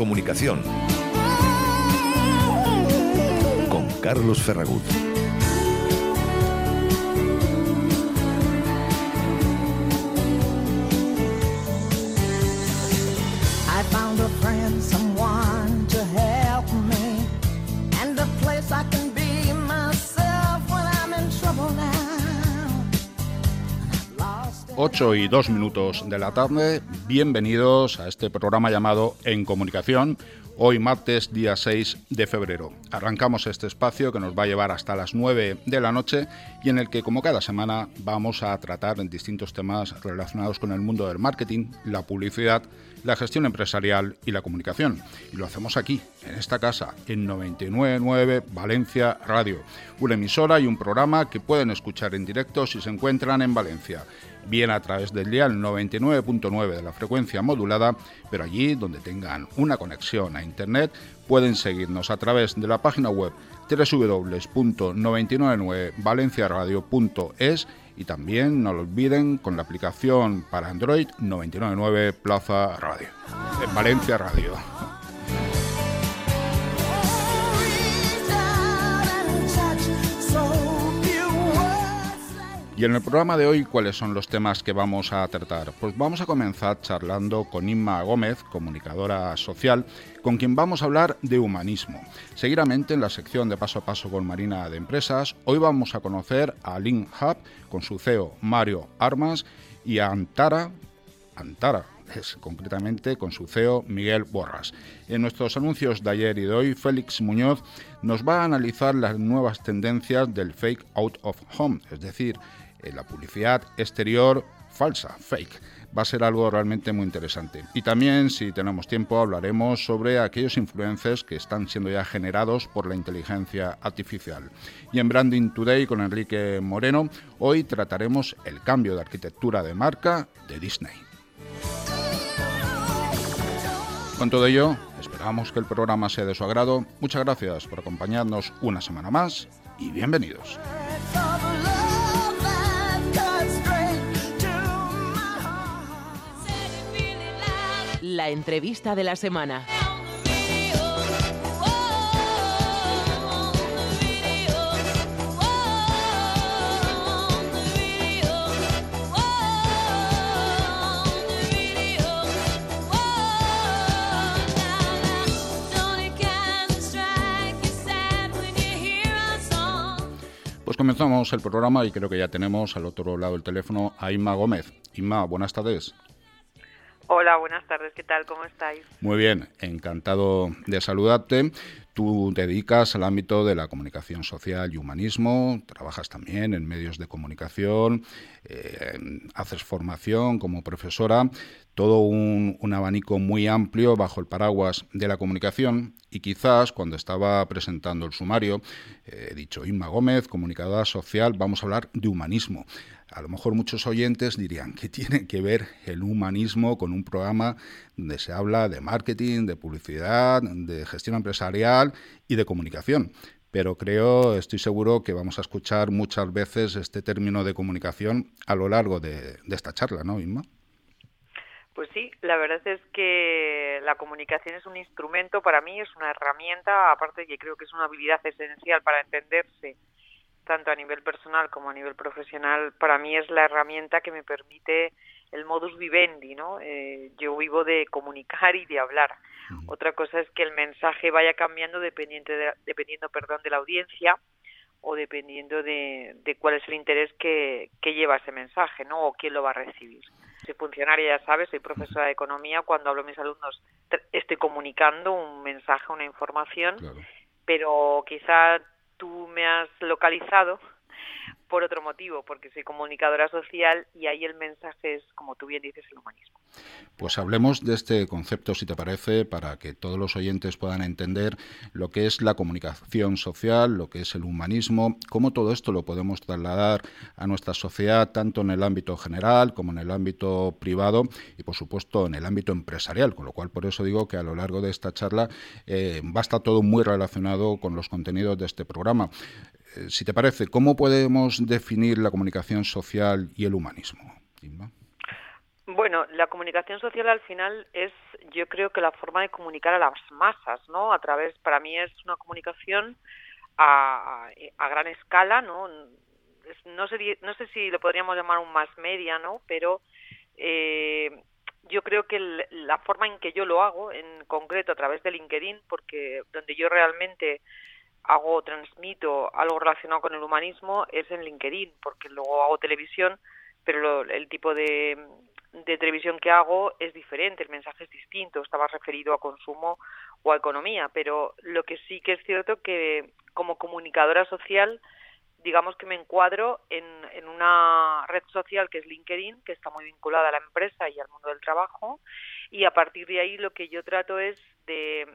comunicación. Con Carlos Ferragut. Ocho y dos minutos de la tarde, bienvenidos a este programa llamado En Comunicación, hoy martes día 6 de febrero. Arrancamos este espacio que nos va a llevar hasta las 9 de la noche y en el que como cada semana vamos a tratar en distintos temas relacionados con el mundo del marketing, la publicidad, la gestión empresarial y la comunicación. Y lo hacemos aquí, en esta casa, en 999 Valencia Radio, una emisora y un programa que pueden escuchar en directo si se encuentran en Valencia bien a través del dial 99.9 de la frecuencia modulada, pero allí donde tengan una conexión a Internet pueden seguirnos a través de la página web www.999valenciaradio.es y también no lo olviden con la aplicación para Android 999 Plaza Radio, en Valencia Radio. Y en el programa de hoy, ¿cuáles son los temas que vamos a tratar? Pues vamos a comenzar charlando con Inma Gómez, comunicadora social, con quien vamos a hablar de humanismo. Seguidamente, en la sección de Paso a Paso con Marina de Empresas, hoy vamos a conocer a Link Hub con su CEO Mario Armas y a Antara, Antara, es concretamente con su CEO Miguel Borras. En nuestros anuncios de ayer y de hoy, Félix Muñoz nos va a analizar las nuevas tendencias del fake out of home, es decir, la publicidad exterior falsa, fake. Va a ser algo realmente muy interesante. Y también, si tenemos tiempo, hablaremos sobre aquellos influencers que están siendo ya generados por la inteligencia artificial. Y en Branding Today con Enrique Moreno, hoy trataremos el cambio de arquitectura de marca de Disney. Con todo ello, esperamos que el programa sea de su agrado. Muchas gracias por acompañarnos una semana más y bienvenidos. La entrevista de la semana. Pues comenzamos el programa y creo que ya tenemos al otro lado del teléfono a Inma Gómez. Inma, buenas tardes. Hola, buenas tardes, ¿qué tal? ¿Cómo estáis? Muy bien, encantado de saludarte. Tú te dedicas al ámbito de la comunicación social y humanismo, trabajas también en medios de comunicación, eh, haces formación como profesora, todo un, abanico muy amplio bajo el paraguas de la comunicación y quizás cuando estaba presentando el sumario eh, he dicho Inma Gómez, comunicadora social, vamos a hablar de humanismo a lo mejor muchos oyentes dirían que tiene que ver el humanismo con un programa donde se habla de marketing, de publicidad, de gestión empresarial y de comunicación. Pero creo, estoy seguro que vamos a escuchar muchas veces este término de comunicación a lo largo de, esta charla, ¿no, Inma? Pues sí, la verdad es que la comunicación es un instrumento para mí, es una herramienta, aparte que creo que es una habilidad esencial para entenderse tanto a nivel personal como a nivel profesional, para mí es la herramienta que me permite el modus vivendi, ¿no? Eh, yo vivo de comunicar y de hablar. Otra cosa es que el mensaje vaya cambiando dependiendo, de, dependiendo perdón, de la audiencia o dependiendo de, de cuál es el interés que, que, lleva ese mensaje, ¿no? O quién lo va a recibir. Soy funcionaria, ya sabes, soy profesora de economía. Cuando hablo a mis alumnos estoy comunicando un mensaje, una información, pero quizá tú me has localizado por otro motivo, porque soy comunicadora social y ahí el mensaje es, como tú bien dices, el humanismo. Pues hablemos de este concepto, si te parece, para que todos los oyentes puedan entender lo que es la comunicación social, lo que es el humanismo, cómo todo esto lo podemos trasladar a nuestra sociedad, tanto en el ámbito general como en el ámbito privado y, por supuesto, en el ámbito empresarial, con lo cual por eso digo que a lo largo de esta charla eh, va a estar todo muy relacionado con los contenidos de este programa. Eh, si te parece, ¿cómo podemos definir la comunicación social y el humanismo? Bueno, la comunicación social al final es yo creo que la forma de comunicar a las masas, ¿no? A través, para mí es una comunicación a, a, gran escala, ¿no? No, sería, no sé si lo podríamos llamar un más media, ¿no? Pero eh, yo creo que la forma en que yo lo hago, en concreto a través de LinkedIn, porque donde yo realmente hago, transmito algo relacionado con el humanismo es en LinkedIn, porque luego hago televisión, pero el tipo de, televisión que hago es diferente, el mensaje es distinto, más referido a consumo o a economía, pero lo que sí que es cierto que como comunicadora social, digamos que me encuadro en, en una red social que es LinkedIn, que está muy vinculada a la empresa y al mundo del trabajo, y a partir de ahí lo que yo trato es de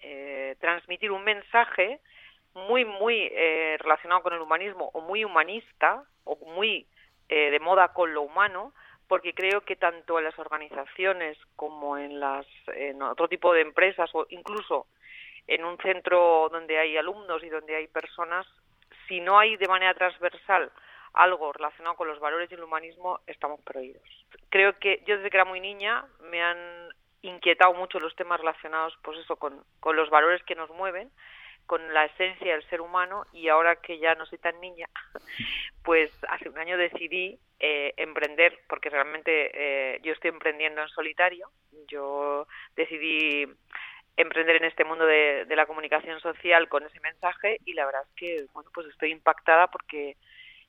eh, transmitir un mensaje muy, muy eh, relacionado con el humanismo o muy humanista o muy eh, de moda con lo humano, porque creo que tanto en las organizaciones como en, las, en otro tipo de empresas o incluso en un centro donde hay alumnos y donde hay personas, si no hay de manera transversal algo relacionado con los valores y el humanismo, estamos perdidos. Creo que yo desde que era muy niña me han inquietado mucho los temas relacionados pues eso con, con los valores que nos mueven con la esencia del ser humano y ahora que ya no soy tan niña, pues hace un año decidí eh, emprender, porque realmente eh, yo estoy emprendiendo en solitario, yo decidí emprender en este mundo de, la comunicación social con ese mensaje y la verdad es que bueno pues estoy impactada porque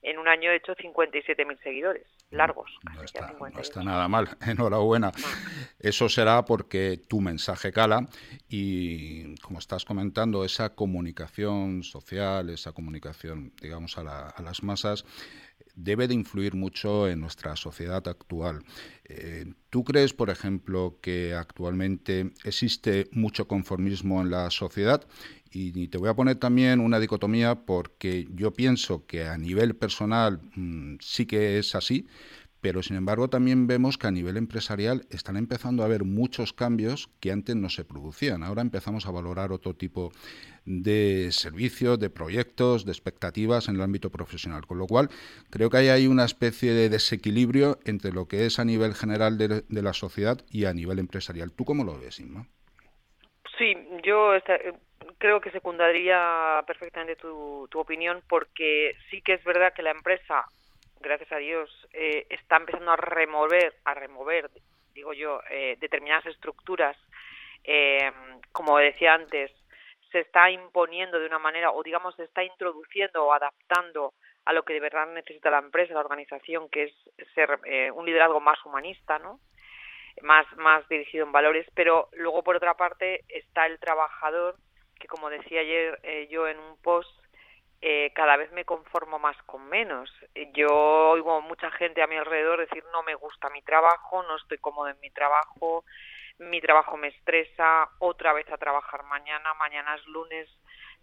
en un año he hecho 57.000 seguidores largos. No está, nada mal, enhorabuena. Eso será porque tu mensaje cala y, como estás comentando, esa comunicación social, esa comunicación, digamos, a, a las masas, debe de influir mucho en nuestra sociedad actual. Eh, ¿Tú crees, por ejemplo, que actualmente existe mucho conformismo en la sociedad? Y te voy a poner también una dicotomía porque yo pienso que a nivel personal mm, sí que es así, pero sin embargo también vemos que a nivel empresarial están empezando a haber muchos cambios que antes no se producían. Ahora empezamos a valorar otro tipo de servicios, de proyectos, de expectativas en el ámbito profesional. Con lo cual, creo que hay una especie de desequilibrio entre lo que es a nivel general de, la sociedad y a nivel empresarial. ¿Tú cómo lo ves, Inma? Sí, yo creo que secundaría perfectamente tu, tu opinión porque sí que es verdad que la empresa gracias a Dios, eh, está empezando a remover, a remover, digo yo, eh, determinadas estructuras, eh, como decía antes, se está imponiendo de una manera, o digamos, se está introduciendo o adaptando a lo que de verdad necesita la empresa, la organización, que es ser un liderazgo más humanista, ¿no? Más, más dirigido en valores, pero luego por otra parte está el trabajador, que como decía ayer yo en un post, eh, cada vez me conformo más con menos. Yo oigo mucha gente a mi alrededor decir no me gusta mi trabajo, no estoy cómodo en mi trabajo, mi trabajo me estresa, otra vez a trabajar mañana, mañana es lunes,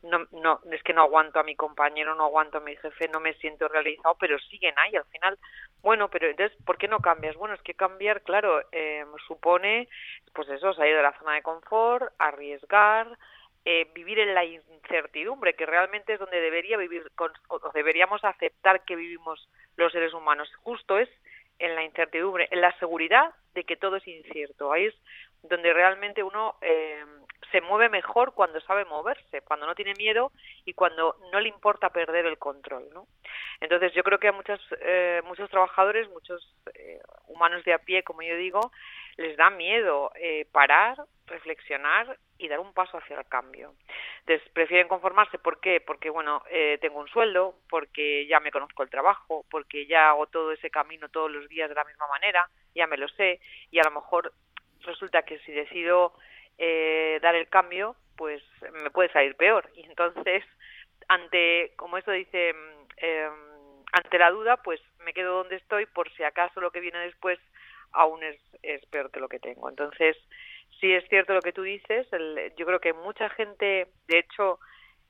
no, no, es que no aguanto a mi compañero, no aguanto a mi jefe, no me siento realizado, pero siguen ahí al final. Bueno, pero entonces, ¿por qué no cambias? Bueno, es que cambiar, claro, eh, supone, pues eso, salir de la zona de confort, arriesgar, eh, vivir en la incertidumbre, que realmente es donde debería vivir, o deberíamos aceptar que vivimos los seres humanos. Justo es en la incertidumbre, en la seguridad de que todo es incierto. Ahí es donde realmente uno eh, se mueve mejor cuando sabe moverse, cuando no tiene miedo y cuando no le importa perder el control, ¿no? Entonces yo creo que a muchos eh, muchos trabajadores, muchos eh, humanos de a pie, como yo digo, les da miedo eh, parar, reflexionar y dar un paso hacia el cambio. Entonces prefieren conformarse, ¿por qué? Porque, bueno, eh, tengo un sueldo, porque ya me conozco el trabajo, porque ya hago todo ese camino todos los días de la misma manera, ya me lo sé, y a lo mejor resulta que si decido eh, dar el cambio, pues me puede salir peor. Y entonces, ante, como eso dice, eh, ante la duda, pues me quedo donde estoy por si acaso lo que viene después aún es, es peor que lo que tengo. Entonces, sí es cierto lo que tú dices. yo creo que mucha gente, de hecho,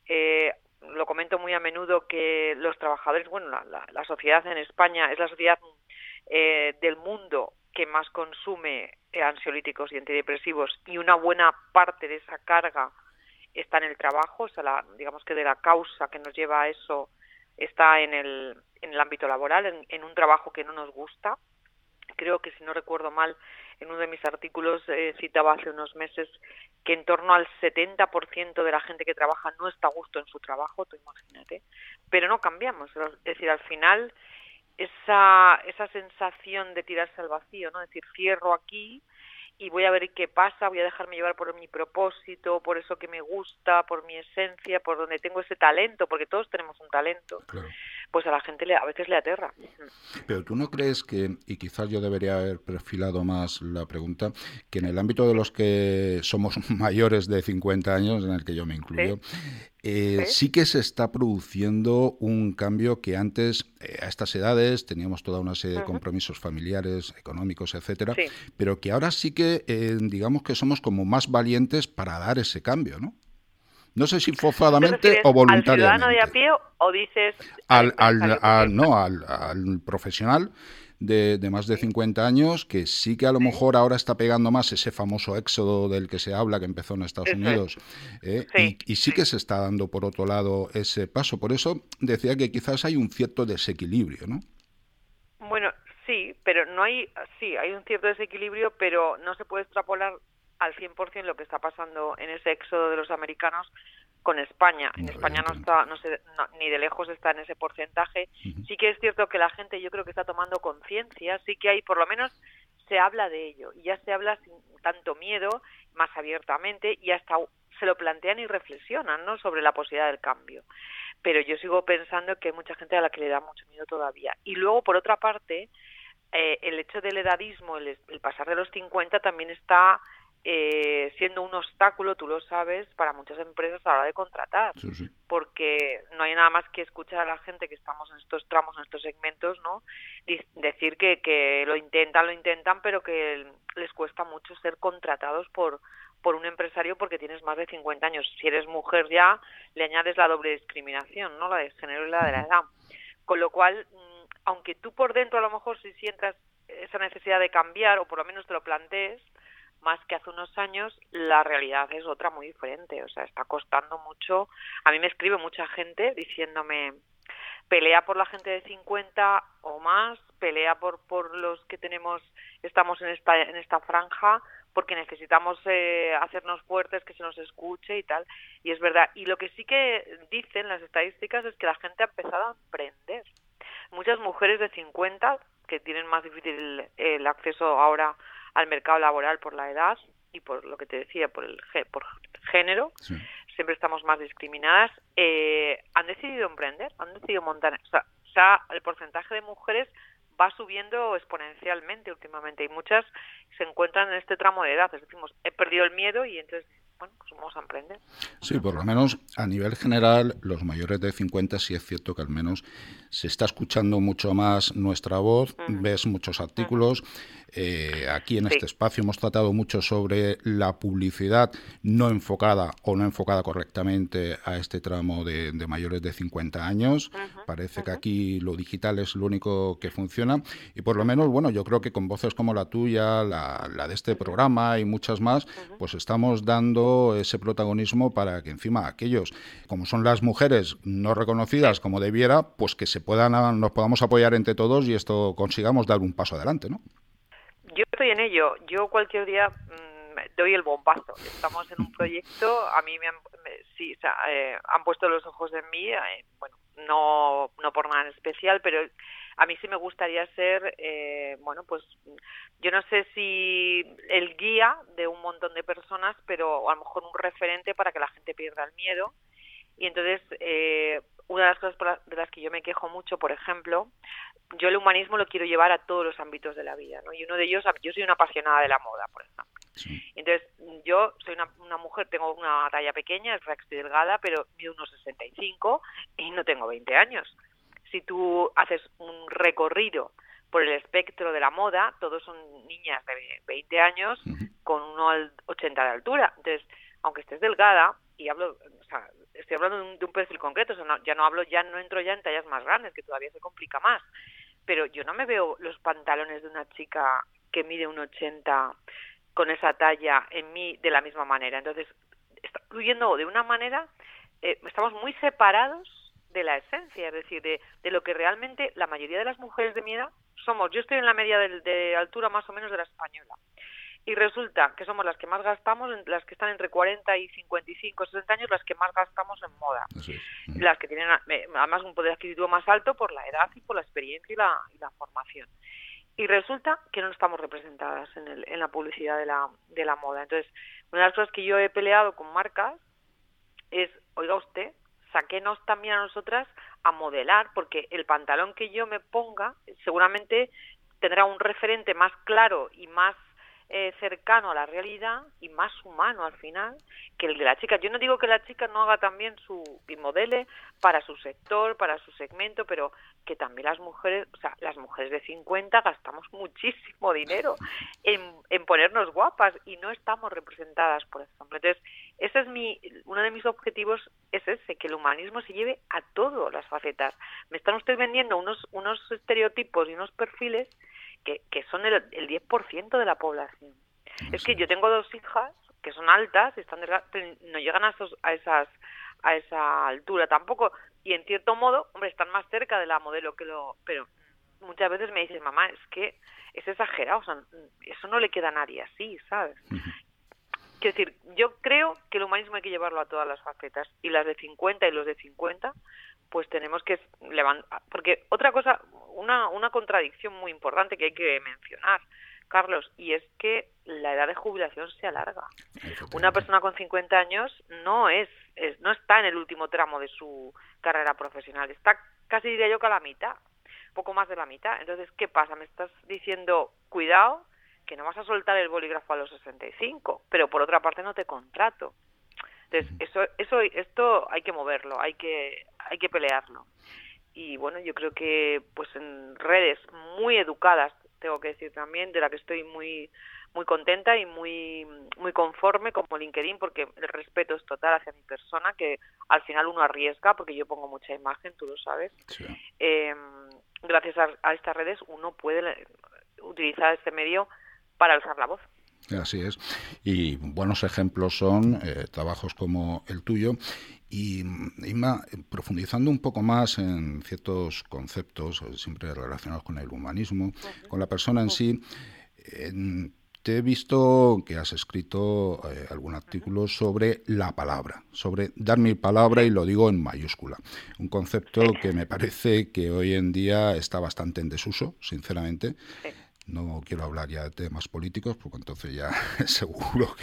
eh, lo comento muy a menudo que los trabajadores, bueno, la, la, sociedad en España es la sociedad eh, del mundo que más consume ansiolíticos y antidepresivos y una buena parte de esa carga está en el trabajo, o sea, la, digamos que de la causa que nos lleva a eso está en el, en el ámbito laboral, en un trabajo que no nos gusta creo que si no recuerdo mal, en uno de mis artículos eh, citaba hace unos meses que en torno al 70% de la gente que trabaja no está a gusto en su trabajo, tú imagínate, pero no cambiamos. Es decir, al final esa, esa sensación de tirarse al vacío, ¿no? Es decir, cierro aquí y voy a ver qué pasa, voy a dejarme llevar por mi propósito, por eso que me gusta, por mi esencia, por donde tengo ese talento, porque todos tenemos un talento. Pues a la gente le, a veces le aterra. Pero tú no crees que, y quizás yo debería haber perfilado más la pregunta, que en el ámbito de los que somos mayores de 50 años, en el que yo me incluyo, eh, ¿Sí? que se está produciendo un cambio que antes, eh, a estas edades, teníamos toda una serie de compromisos familiares, económicos, etcétera, pero que ahora sí que, eh, digamos que somos como más valientes para dar ese cambio, ¿no? No sé si forzadamente o voluntariamente. ¿Al ciudadano de a pie o dices... Al, al, no, al, al profesional de, más de 50 años, que sí que a lo mejor ahora está pegando más ese famoso éxodo del que se habla, que empezó en Estados Unidos, ¿eh? y, sí que se está dando, por otro lado, ese paso. Por eso decía que quizás hay un cierto desequilibrio, ¿no? Bueno, sí, pero no hay, sí, hay un cierto desequilibrio, pero no se puede extrapolar al 100% lo que está pasando en ese éxodo de los americanos con España. En España no está, no sé, ni de lejos está en ese porcentaje. Sí que es cierto que la gente yo creo que está tomando conciencia, sí que hay, por lo menos se habla de ello y ya se habla sin tanto miedo, más abiertamente y hasta se lo plantean y reflexionan, ¿no? Sobre la posibilidad del cambio. Pero yo sigo pensando que hay mucha gente a la que le da mucho miedo todavía. Y luego, por otra parte, eh, el hecho del edadismo, el, el pasar de los 50 también está eh, siendo un obstáculo, tú lo sabes, para muchas empresas a la hora de contratar, porque no hay nada más que escuchar a la gente que estamos en estos tramos, en estos segmentos, ¿no? decir que, que lo intentan, lo intentan, pero que les cuesta mucho ser contratados por por un empresario porque tienes más de 50 años. Si eres mujer ya, le añades la doble discriminación, ¿no? La de género y la de la edad. Con lo cual, mm, aunque tú por dentro a lo mejor si sientas esa necesidad de cambiar o por lo menos te lo plantees, más que hace unos años, la realidad es otra muy diferente. O sea, está costando mucho. A mí me escribe mucha gente diciéndome, pelea por la gente de 50 o más, pelea por, por los que tenemos, estamos en esta, en esta franja, porque necesitamos eh, hacernos fuertes, que se nos escuche y tal. Y es verdad. Y lo que sí que dicen las estadísticas es que la gente ha empezado a emprender. Muchas mujeres de 50 que tienen más difícil el acceso ahora al mercado laboral por la edad y por lo que te decía, por el por género, siempre estamos más discriminadas, eh, han decidido emprender, han decidido montar, o sea, el porcentaje de mujeres va subiendo exponencialmente últimamente y muchas se encuentran en este tramo de edad, es decir, he perdido el miedo y entonces bueno, pues vamos a emprender. Sí, por lo menos a nivel general, los mayores de 50 sí es cierto que al menos se está escuchando mucho más nuestra voz, ves muchos artículos. Eh, aquí en este espacio hemos tratado mucho sobre la publicidad no enfocada o no enfocada correctamente a este tramo de, mayores de 50 años. Parece que aquí lo digital es lo único que funciona y por lo menos, bueno, yo creo que con voces como la tuya, la, de este programa y muchas más, pues estamos dando ese protagonismo para que encima aquellos, como son las mujeres no reconocidas como debiera, pues que se puedan, nos podamos apoyar entre todos y esto consigamos dar un paso adelante, ¿no? Yo estoy en ello. Yo cualquier día mm, doy el bombazo. Estamos en un proyecto, a mí me han, sí, eh, han puesto los ojos en mí, eh, bueno, no, no por nada en especial, pero a mí sí me gustaría ser, eh, bueno, pues yo no sé si el guía de un montón de personas, pero a lo mejor un referente para que la gente pierda el miedo. Y entonces, eh, una de las cosas de las que yo me quejo mucho, por ejemplo, yo el humanismo lo quiero llevar a todos los ámbitos de la vida, ¿no? Y uno de ellos, yo soy una apasionada de la moda, por ejemplo. Entonces, yo soy una, mujer, tengo una talla pequeña, es estoy delgada, pero mido unos 65 y no tengo 20 años. Si tú haces un recorrido por el espectro de la moda, todos son niñas de 20 años con uno al 80 de altura. Entonces, aunque estés delgada, y hablo, o sea, estoy hablando de un, perfil concreto, o sea, ya no hablo, ya no entro ya en tallas más grandes, que todavía se complica más. Pero yo no me veo los pantalones de una chica que mide un 80 con esa talla en mí de la misma manera. Entonces, está de una manera, eh, estamos muy separados de la esencia, es decir, de, de, lo que realmente la mayoría de las mujeres de mi edad somos, yo estoy en la media de, altura más o menos de la española. Y resulta que somos las que más gastamos, las que están entre 40 y 55, 60 años, las que más gastamos en moda. Las que tienen eh, además un poder adquisitivo más alto por la edad y por la experiencia y la, y la formación. Y resulta que no estamos representadas en, el, en la publicidad de la, de la moda. Entonces, una de las cosas que yo he peleado con marcas es, oiga usted, saquenos también a nosotras a modelar, porque el pantalón que yo me ponga seguramente tendrá un referente más claro y más eh, cercano a la realidad y más humano al final que el de la chica. Yo no digo que la chica no haga también su modele para su sector, para su segmento, pero que también las mujeres, o sea, las mujeres de 50 gastamos muchísimo dinero en, en ponernos guapas y no estamos representadas, por ejemplo. Entonces, ese es mi, uno de mis objetivos es ese, que el humanismo se lleve a todas las facetas. Me están ustedes vendiendo unos, unos estereotipos y unos perfiles que, que son el, el 10% de la población. Es que yo tengo dos hijas que son altas, y están no llegan a, esos, a esas a esa altura tampoco y en cierto modo, hombre, están más cerca de la modelo que lo, pero muchas veces me dicen, mamá, es que es exagerado, o sea, eso no le queda a nadie así, ¿sabes? Quiero decir, yo creo que el humanismo hay que llevarlo a todas las facetas y las de 50 y los de 50 pues tenemos que levantar, porque otra cosa, una, una contradicción muy importante que hay que mencionar, Carlos, y es que la edad de jubilación se alarga. Una persona con 50 años no es, no está en el último tramo de su carrera profesional, está casi diría yo que a la mitad, poco más de la mitad. Entonces, ¿qué pasa? Me estás diciendo, cuidado, que no vas a soltar el bolígrafo a los 65, pero por otra parte no te contrato. Entonces, eso, eso, esto hay que moverlo, hay que, hay que pelearlo. Y bueno, yo creo que pues en redes muy educadas, tengo que decir también, de la que estoy muy muy contenta y muy muy conforme como LinkedIn porque el respeto es total hacia mi persona que al final uno arriesga porque yo pongo mucha imagen tú lo sabes eh, gracias a, estas redes uno puede utilizar este medio para alzar la voz Así es. Y buenos ejemplos son eh, trabajos como el tuyo. Y, Inma, profundizando un poco más en ciertos conceptos, eh, siempre relacionados con el humanismo, con la persona en sí, te he visto que has escrito eh, algún artículo sobre la palabra, sobre dar mi palabra y lo digo en mayúscula. Un concepto que me parece que hoy en día está bastante en desuso, sinceramente. No quiero hablar ya de temas políticos, porque entonces ya seguro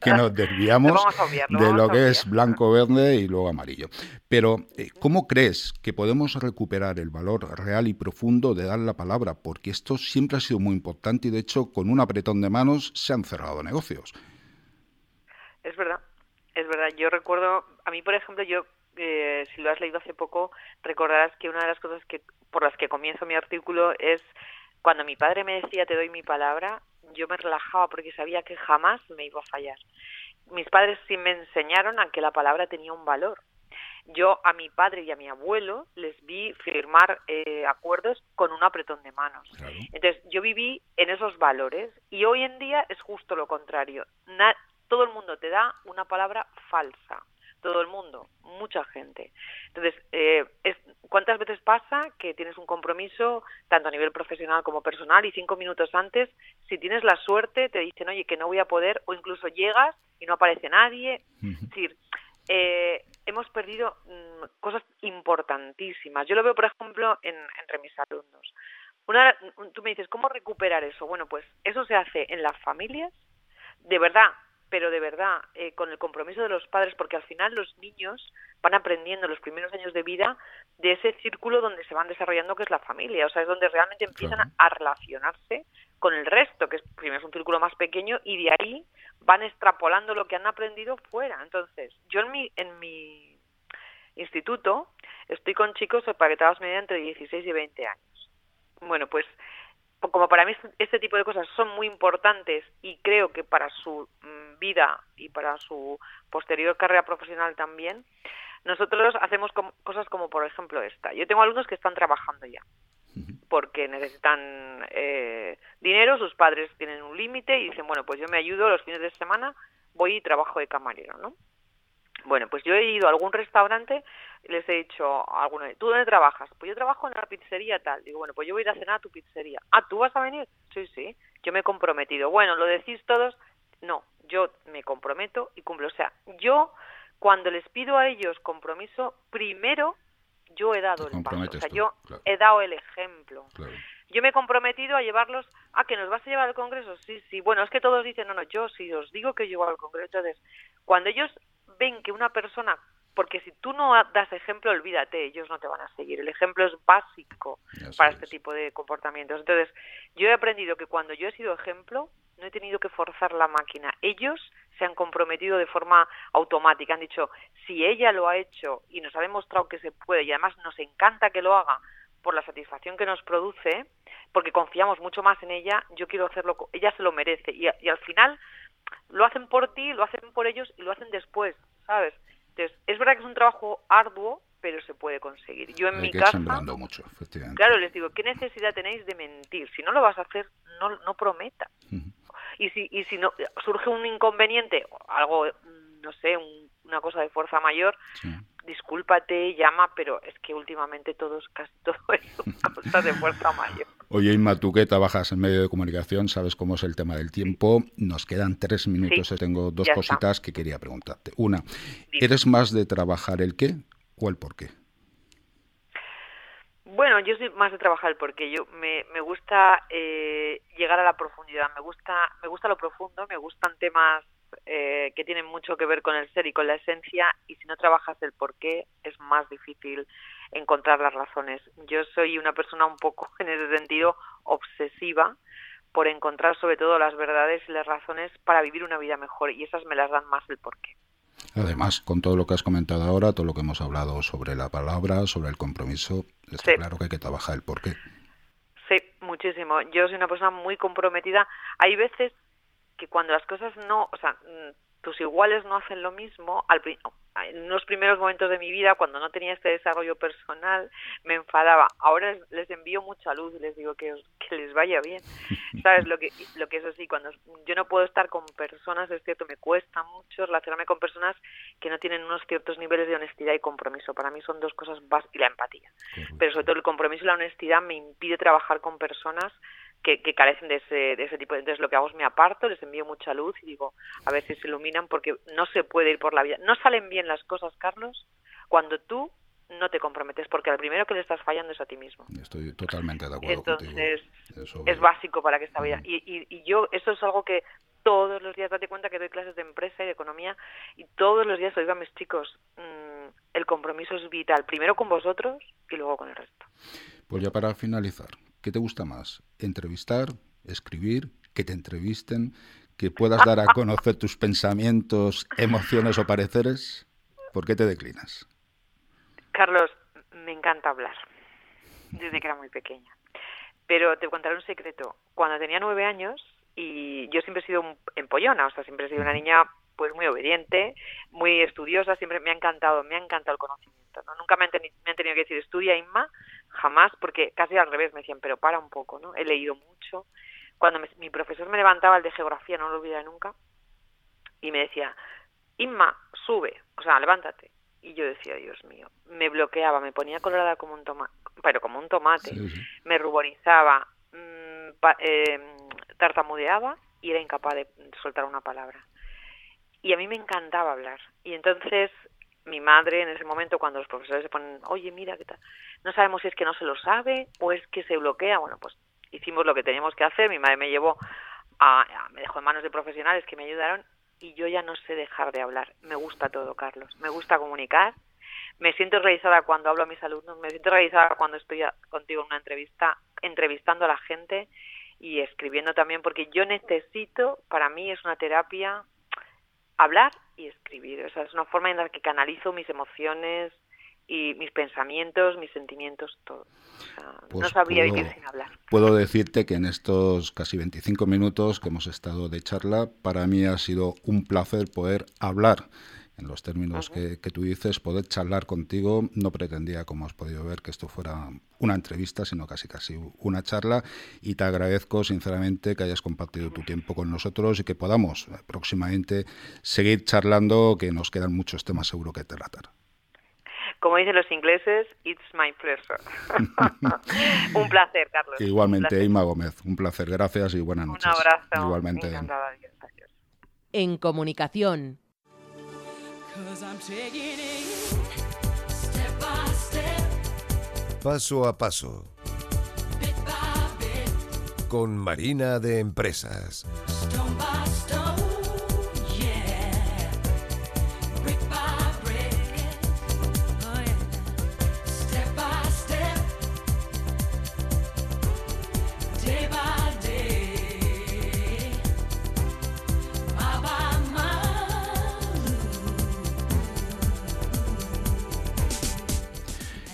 que, nos desviamos de lo que es blanco, verde y luego amarillo. Pero, eh, ¿cómo crees que podemos recuperar el valor real y profundo de dar la palabra? Porque esto siempre ha sido muy importante y, de hecho, con un apretón de manos se han cerrado negocios. Es verdad, es verdad. Yo recuerdo, a mí, por ejemplo, yo eh, si lo has leído hace poco, recordarás que una de las cosas que por las que comienzo mi artículo es cuando mi padre me decía te doy mi palabra, yo me relajaba porque sabía que jamás me iba a fallar. Mis padres sí me enseñaron a que la palabra tenía un valor. Yo a mi padre y a mi abuelo les vi firmar eh, acuerdos con un apretón de manos. Entonces yo viví en esos valores y hoy en día es justo lo contrario. todo el mundo te da una palabra falsa todo el mundo, mucha gente. Entonces, eh, es, ¿cuántas veces pasa que tienes un compromiso, tanto a nivel profesional como personal, y cinco minutos antes, si tienes la suerte, te dicen, oye, que no voy a poder, o incluso llegas y no aparece nadie? Es decir, eh, hemos perdido mm, cosas importantísimas. Yo lo veo, por ejemplo, en, entre mis alumnos. Una, tú me dices, ¿cómo recuperar eso? Bueno, pues eso se hace en las familias. De verdad, pero de verdad, eh, con el compromiso de los padres, porque al final los niños van aprendiendo los primeros años de vida de ese círculo donde se van desarrollando, que es la familia, o sea, es donde realmente empiezan a relacionarse con el resto, que es primero es un círculo más pequeño y de ahí van extrapolando lo que han aprendido fuera. Entonces, yo en mi, en mi instituto estoy con chicos empaquetados media entre 16 y 20 años. Bueno, pues como para mí este tipo de cosas son muy importantes y creo que para su mm, vida y para su posterior carrera profesional también, nosotros hacemos cosas como por ejemplo esta. Yo tengo alumnos que están trabajando ya porque necesitan eh, dinero, sus padres tienen un límite y dicen, bueno, pues yo me ayudo los fines de semana, voy y trabajo de camarero, ¿no? Bueno, pues yo he ido a algún restaurante y les he dicho a alguno, ¿tú dónde trabajas? Pues yo trabajo en la pizzería tal. Digo, bueno, pues yo voy a ir a cenar a tu pizzería. Ah, ¿tú vas a venir? Sí, sí, yo me he comprometido. Bueno, ¿lo decís todos? No, yo me comprometo y cumplo. O sea, yo cuando les pido a ellos compromiso, primero yo he dado el paso. O sea, yo he dado el ejemplo. Yo me he comprometido a llevarlos a que nos vas a llevar al Congreso. Sí, sí. Bueno, es que todos dicen, no, no, yo sí os digo que llevo al Congreso. Entonces, cuando ellos ven que una persona, porque si tú no das ejemplo, olvídate, ellos no te van a seguir. El ejemplo es básico para este tipo de comportamientos. Entonces, yo he aprendido que cuando yo he sido ejemplo, no he tenido que forzar la máquina. Ellos se han comprometido de forma automática. Han dicho, si ella lo ha hecho y nos ha demostrado que se puede y además nos encanta que lo haga por la satisfacción que nos produce, porque confiamos mucho más en ella, yo quiero hacerlo, ella se lo merece. Y, al final lo hacen por ti, lo hacen por ellos y lo hacen después, ¿sabes? Entonces, es verdad que es un trabajo arduo, pero se puede conseguir. Yo en mi casa, mucho, claro, les digo, ¿qué necesidad tenéis de mentir? Si no lo vas a hacer, no, no prometa y si, y si no surge un inconveniente, algo, no sé, una cosa de fuerza mayor, discúlpate, llama, pero es que últimamente todos, casi todo es cosas de fuerza mayor. Oye, Inma, tú que trabajas en medio de comunicación, sabes cómo es el tema del tiempo. Nos quedan tres minutos. Tengo dos cositas que quería preguntarte. Una, ¿eres más de trabajar el qué o el por qué? Bueno, yo soy más de trabajar porque yo me, me gusta eh, llegar a la profundidad, me gusta me gusta lo profundo, me gustan temas eh, que tienen mucho que ver con el ser y con la esencia y si no trabajas el por qué es más difícil encontrar las razones. Yo soy una persona un poco en ese sentido obsesiva por encontrar sobre todo las verdades y las razones para vivir una vida mejor y esas me las dan más el porqué. Además, con todo lo que has comentado ahora, todo lo que hemos hablado sobre la palabra, sobre el compromiso, está claro que hay que trabajar el porqué. Sí, muchísimo. Yo soy una persona muy comprometida. Hay veces que cuando las cosas no, o sea, mm, tus iguales no hacen lo mismo, al, en unos primeros momentos de mi vida, cuando no tenía este desarrollo personal, me enfadaba. Ahora les envío mucha luz y les digo que, que les vaya bien. ¿Sabes? Lo que, lo que eso sí, cuando yo no puedo estar con personas, es cierto, me cuesta mucho relacionarme con personas que no tienen unos ciertos niveles de honestidad y compromiso. Para mí son dos cosas básicas, y la empatía. Pero sobre todo el compromiso y la honestidad me impide trabajar con personas que, carecen de ese, de ese tipo. Entonces lo que hago es me aparto, les envío mucha luz y digo, a ver si se iluminan porque no se puede ir por la vida. No salen bien las cosas, Carlos, cuando tú no te comprometes, porque al primero que le estás fallando es a ti mismo. Estoy totalmente de acuerdo Entonces, es básico para que esta vida. Y, y, y, yo, eso es algo que todos los días, date cuenta que doy clases de empresa y de economía, y todos los días oigo a mis chicos, mm, el compromiso es vital, primero con vosotros y luego con el resto. Pues ya para finalizar, ¿Qué te gusta más? ¿Entrevistar? ¿Escribir? ¿Que te entrevisten? ¿Que puedas dar a conocer tus pensamientos, emociones o pareceres? ¿Por qué te declinas? Carlos, me encanta hablar, desde que era muy pequeña. Pero te contaré un secreto. Cuando tenía nueve años, y yo siempre he sido empollona, o sea, siempre he sido una niña pues muy obediente, muy estudiosa, siempre me ha encantado, me ha encantado el conocimiento. ¿no? Nunca me han, me han tenido que decir estudia, Inma, jamás, porque casi al revés me decían, pero para un poco, ¿no? He leído mucho. Cuando mi profesor me levantaba el de geografía, no lo olvidaré nunca, y me decía, Inma, sube, o sea, levántate. Y yo decía, Dios mío, me bloqueaba, me ponía colorada como un tomate, pero como un tomate, me ruborizaba, mmm, tartamudeaba y era incapaz de soltar una palabra. Y a mí me encantaba hablar. Y entonces mi madre en ese momento cuando los profesores se ponen, oye, mira, ¿qué tal? No sabemos si es que no se lo sabe o es que se bloquea. Bueno, pues hicimos lo que teníamos que hacer. Mi madre me llevó a, me dejó en manos de profesionales que me ayudaron y yo ya no sé dejar de hablar. Me gusta todo, Carlos. Me gusta comunicar. Me siento realizada cuando hablo a mis alumnos. Me siento realizada cuando estoy contigo en una entrevista, entrevistando a la gente y escribiendo también, porque yo necesito, para mí es una terapia hablar y escribir. O sea, es una forma en la que canalizo mis emociones y mis pensamientos, mis sentimientos, todo. no pues sabría vivir sin hablar. Puedo decirte que en estos casi 25 minutos que hemos estado de charla, para mí ha sido un placer poder hablar en los términos que, tú dices, poder charlar contigo. No pretendía, como has podido ver, que esto fuera una entrevista, sino casi casi una charla. Y te agradezco sinceramente que hayas compartido tu tiempo con nosotros y que podamos eh, próximamente seguir charlando, que nos quedan muchos temas seguro que tratar. Como dicen los ingleses, it's my pleasure. un placer, Carlos. Igualmente, Ima Gómez, un placer. Gracias y buenas noches. Un abrazo. Igualmente. En comunicación Paso a paso. Con Marina de Empresas.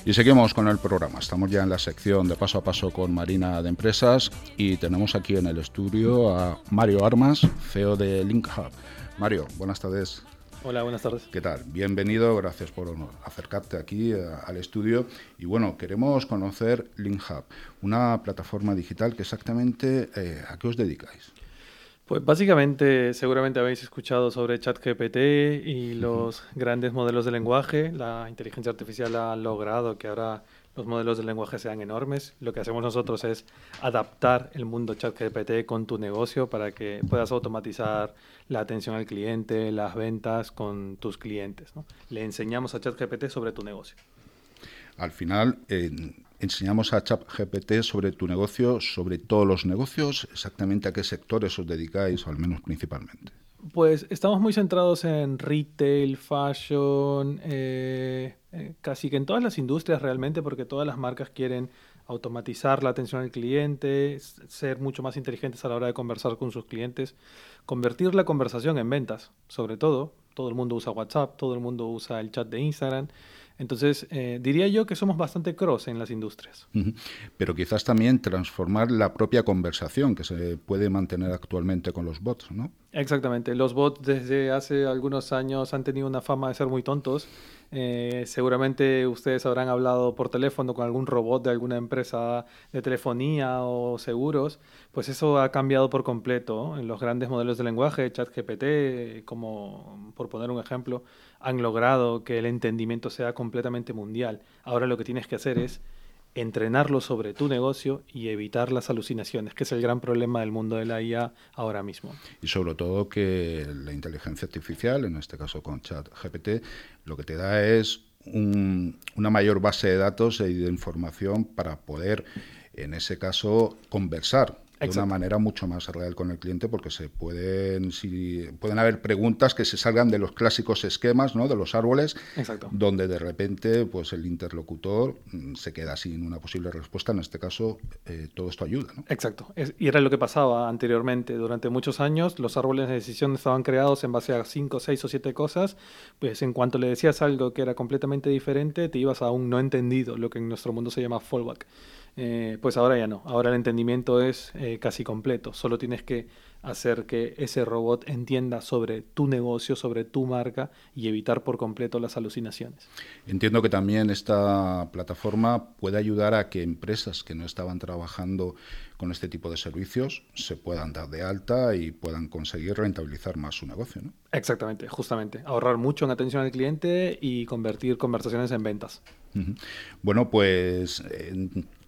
Y seguimos con el programa. Estamos ya en la sección de paso a paso con Marina de Empresas y tenemos aquí en el estudio a Mario Armas, CEO de Link Hub. Mario, buenas tardes. Hola, buenas tardes. ¿Qué tal? Bienvenido, gracias por acercarte aquí eh, al estudio. Y bueno, queremos conocer Link Hub, una plataforma digital que exactamente eh, a qué os dedicáis. Pues básicamente, seguramente habéis escuchado sobre ChatGPT y los grandes modelos de lenguaje. La inteligencia artificial ha logrado que ahora los modelos de lenguaje sean enormes. Lo que hacemos nosotros es adaptar el mundo ChatGPT con tu negocio para que puedas automatizar la atención al cliente, las ventas con tus clientes. Le enseñamos a ChatGPT sobre tu negocio. Al final, enseñamos a ChatGPT sobre tu negocio, sobre todos los negocios, exactamente a qué sectores os dedicáis, o al menos principalmente. Pues estamos muy centrados en retail, fashion, eh, eh, casi que en todas las industrias realmente, porque todas las marcas quieren automatizar la atención al cliente, ser mucho más inteligentes a la hora de conversar con sus clientes, convertir la conversación en ventas, sobre todo. Todo el mundo usa WhatsApp, todo el mundo usa el chat de Instagram. Entonces, eh, diría yo que somos bastante cross en las industrias. Pero quizás también transformar la propia conversación que se puede mantener actualmente con los bots, ¿no? Exactamente. Los bots desde hace algunos años han tenido una fama de ser muy tontos. Eh, seguramente ustedes habrán hablado por teléfono con algún robot de alguna empresa de telefonía o seguros. Pues eso ha cambiado por completo. En los grandes modelos de lenguaje, ChatGPT, como por poner un ejemplo, han logrado que el entendimiento sea completamente mundial. Ahora lo que tienes que hacer es entrenarlo sobre tu negocio y evitar las alucinaciones, que es el gran problema del mundo de la IA ahora mismo. Y sobre todo que la inteligencia artificial, en este caso con ChatGPT, lo que te da es una mayor base de datos y de información para poder, en ese caso, conversar de una manera mucho más real con el cliente porque se pueden si, pueden haber preguntas que se salgan de los clásicos esquemas ¿no? de los árboles donde de repente pues el interlocutor mm, se queda sin una posible respuesta. En este caso eh, todo esto ayuda ¿no? exacto. Y era lo que pasaba anteriormente. Durante muchos años los árboles de decisión estaban creados en base a cinco seis o siete cosas. Pues en cuanto le decías algo que era completamente diferente te ibas a un no entendido lo que en nuestro mundo se llama fallback eh, pues ahora ya no. Ahora el entendimiento es eh, casi completo. Solo tienes que hacer que ese robot entienda sobre tu negocio, sobre tu marca y evitar por completo las alucinaciones. Entiendo que también esta plataforma puede ayudar a que empresas que no estaban trabajando con este tipo de servicios se puedan dar de alta y puedan conseguir rentabilizar más su negocio. ¿no? Exactamente, justamente. Ahorrar mucho en atención al cliente y convertir conversaciones en ventas. Bueno, pues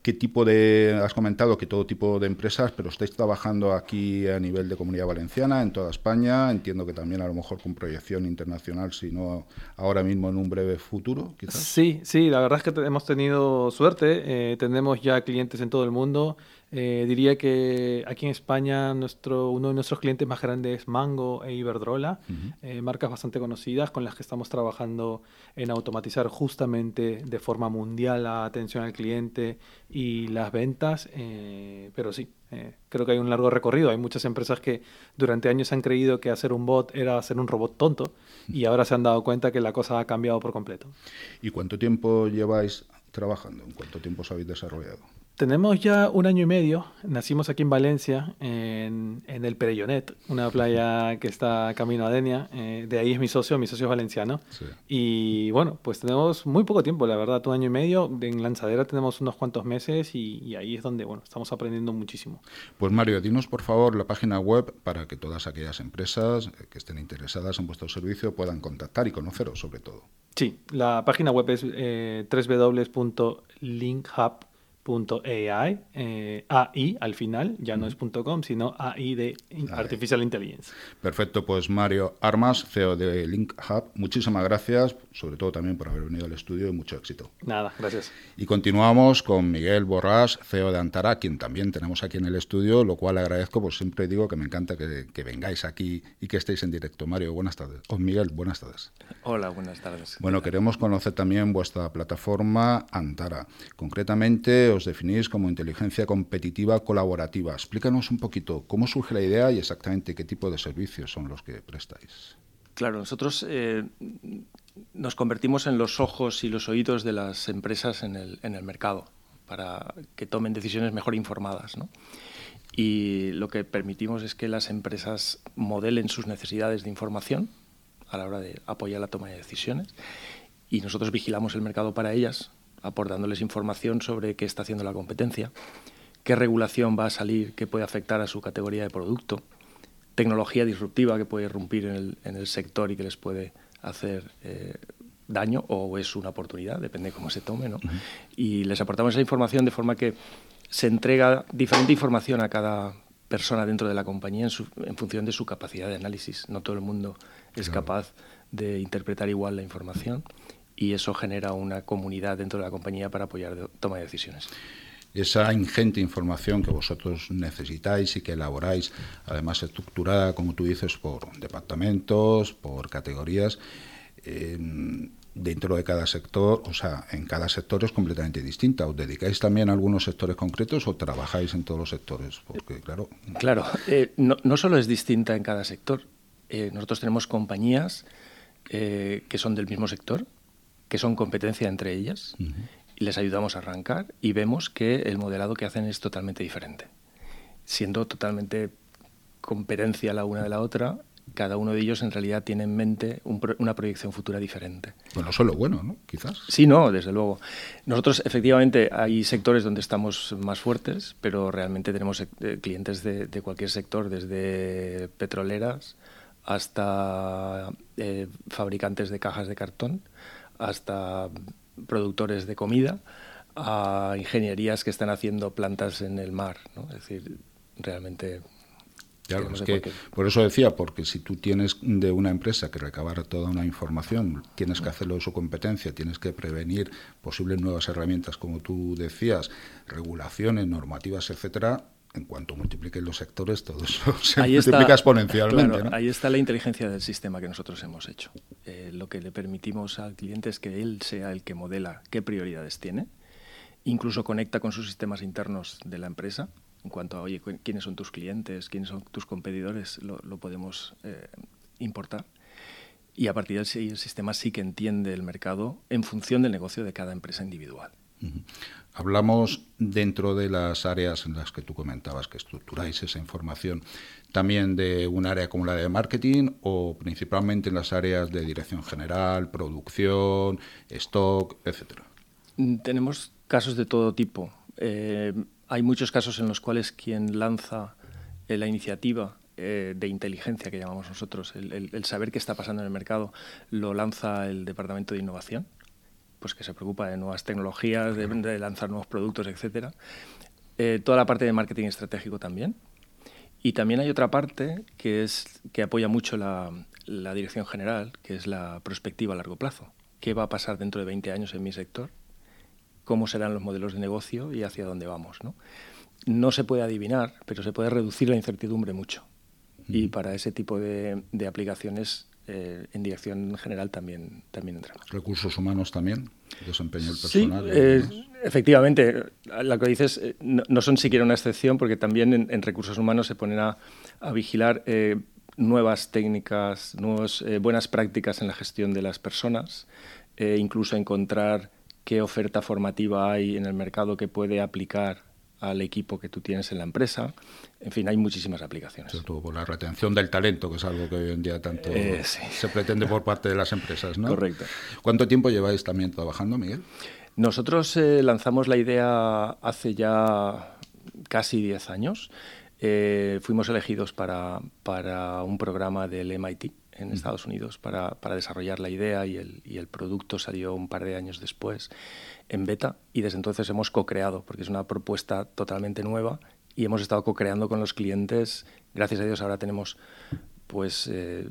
¿Qué tipo de, has comentado que todo tipo de empresas, pero estáis trabajando aquí a nivel de comunidad valenciana, en toda España, entiendo que también a lo mejor con proyección internacional, si no ahora mismo en un breve futuro? Sí, sí, la verdad es que hemos tenido suerte, eh, tenemos ya clientes en todo el mundo, eh, diría que aquí en España nuestro, uno de nuestros clientes más grandes es Mango e Iberdrola, eh, marcas bastante conocidas con las que estamos trabajando en automatizar justamente de forma mundial la atención al cliente y las ventas, eh, pero sí, creo que hay un largo recorrido. Hay muchas empresas que durante años han creído que hacer un bot era hacer un robot tonto y ahora se han dado cuenta que la cosa ha cambiado por completo. ¿Y cuánto tiempo lleváis trabajando? ¿En cuánto tiempo os habéis desarrollado? Tenemos ya un año y medio. Nacimos aquí en Valencia, en, el Perellonet, una playa que está camino a Denia. Eh, de ahí es mi socio, mi socio es valenciano. Y bueno, pues tenemos muy poco tiempo, la verdad, un año y medio. En Lanzadera tenemos unos cuantos meses y, ahí es donde bueno, estamos aprendiendo muchísimo. Pues Mario, dinos por favor la página web para que todas aquellas empresas que estén interesadas en vuestro servicio puedan contactar y conoceros sobre todo. Sí, la página web es eh, www.linkhub.com .ai, eh, AI al final, ya no es .com, sino AI de Artificial Intelligence. Perfecto, pues Mario Armas, CEO de Link Hub, muchísimas gracias, sobre todo también por haber venido al estudio y mucho éxito. Nada, gracias. Y continuamos con Miguel Borrás, CEO de Antara, quien también tenemos aquí en el estudio, lo cual agradezco, pues siempre digo que me encanta que, vengáis aquí y que estéis en directo. Mario, buenas tardes. O Miguel, buenas tardes. Hola, buenas tardes. Bueno, queremos conocer también vuestra plataforma Antara. Concretamente, os definís como inteligencia competitiva colaborativa. Explícanos un poquito cómo surge la idea y exactamente qué tipo de servicios son los que prestáis. Claro, nosotros eh, nos convertimos en los ojos y los oídos de las empresas en el, en el mercado para que tomen decisiones mejor informadas. ¿no? Y lo que permitimos es que las empresas modelen sus necesidades de información a la hora de apoyar la toma de decisiones y nosotros vigilamos el mercado para ellas aportándoles información sobre qué está haciendo la competencia, qué regulación va a salir que puede afectar a su categoría de producto, tecnología disruptiva que puede irrumpir en el, sector y que les puede hacer eh, daño o es una oportunidad, depende de cómo se tome. ¿no? Y les aportamos esa información de forma que se entrega diferente información a cada persona dentro de la compañía en, función de su capacidad de análisis. No todo el mundo es capaz de interpretar igual la información y eso genera una comunidad dentro de la compañía para apoyar la toma de decisiones. Esa ingente información que vosotros necesitáis y que elaboráis, además estructurada, como tú dices, por departamentos, por categorías, dentro de cada sector, o sea, en cada sector es completamente distinta. ¿Os dedicáis también a algunos sectores concretos o trabajáis en todos los sectores? Porque, claro. Claro, eh, no, no, solo es distinta en cada sector. Eh, nosotros tenemos compañías eh, que son del mismo sector, que son competencia entre ellas, y les ayudamos a arrancar y vemos que el modelado que hacen es totalmente diferente. Siendo totalmente competencia la una de la otra, cada uno de ellos en realidad tiene en mente una proyección futura diferente. Bueno, eso es lo bueno, ¿no? Quizás. Sí, no, desde luego. Nosotros, efectivamente, hay sectores donde estamos más fuertes, pero realmente tenemos eh, clientes de, cualquier sector, desde petroleras hasta eh, fabricantes de cajas de cartón, hasta productores de comida, a ingenierías que están haciendo plantas en el mar. ¿no? Es decir, realmente Claro, es que por eso decía, porque si tú tienes de una empresa que recabar toda una información, tienes que hacerlo de su competencia, tienes que prevenir posibles nuevas herramientas, como tú decías, regulaciones, normativas, etcétera, en cuanto multipliquen los sectores, todo eso se multiplica exponencialmente. Ahí está la inteligencia del sistema que nosotros hemos hecho. Eh, lo que le permitimos al cliente es que él sea el que modela qué prioridades tiene, incluso conecta con sus sistemas internos de la empresa. En cuanto a, oye, quiénes son tus clientes, quiénes son tus competidores, lo, podemos eh, importar. Y a partir de ahí el sistema sí que entiende el mercado en función del negocio de cada empresa individual. Hablamos dentro de las áreas en las que tú comentabas que estructuráis esa información, también de un área como la de marketing o principalmente en las áreas de dirección general, producción, stock, etcétera. Mm, tenemos casos de todo tipo. Eh, hay muchos casos en los cuales quien lanza eh, la iniciativa eh, de inteligencia que llamamos nosotros, el, saber qué está pasando en el mercado, lo lanza el departamento de innovación pues que se preocupa de nuevas tecnologías, de, lanzar nuevos productos, etcétera. Eh, toda la parte de marketing estratégico también. Y también hay otra parte que es que apoya mucho la, dirección general, que es la prospectiva a largo plazo. ¿Qué va a pasar dentro de 20 años en mi sector? ¿Cómo serán los modelos de negocio y hacia dónde vamos? No, no se puede adivinar, pero se puede reducir la incertidumbre mucho. Y para ese tipo de, de aplicaciones eh, en dirección general también, también entra. ¿Recursos humanos también? ¿Desempeño el personal? Sí, eh, efectivamente. Lo que dices eh, no, son siquiera una excepción porque también en, recursos humanos se ponen a, vigilar nuevas técnicas, nuevas, buenas prácticas en la gestión de las personas, incluso encontrar qué oferta formativa hay en el mercado que puede aplicar al equipo que tú tienes en la empresa. En fin, hay muchísimas aplicaciones. Sobre todo por la retención del talento, que es algo que hoy en día tanto eh, se pretende por parte de las empresas, ¿no? Correcto. ¿Cuánto tiempo lleváis también trabajando, Miguel? Nosotros eh, lanzamos la idea hace ya casi 10 años. Eh, fuimos elegidos para, para, un programa del MIT en Estados Unidos para, para desarrollar la idea y el, y el, producto salió un par de años después en beta y desde entonces hemos co-creado porque es una propuesta totalmente nueva y hemos estado co-creando con los clientes. Gracias a Dios ahora tenemos pues eh,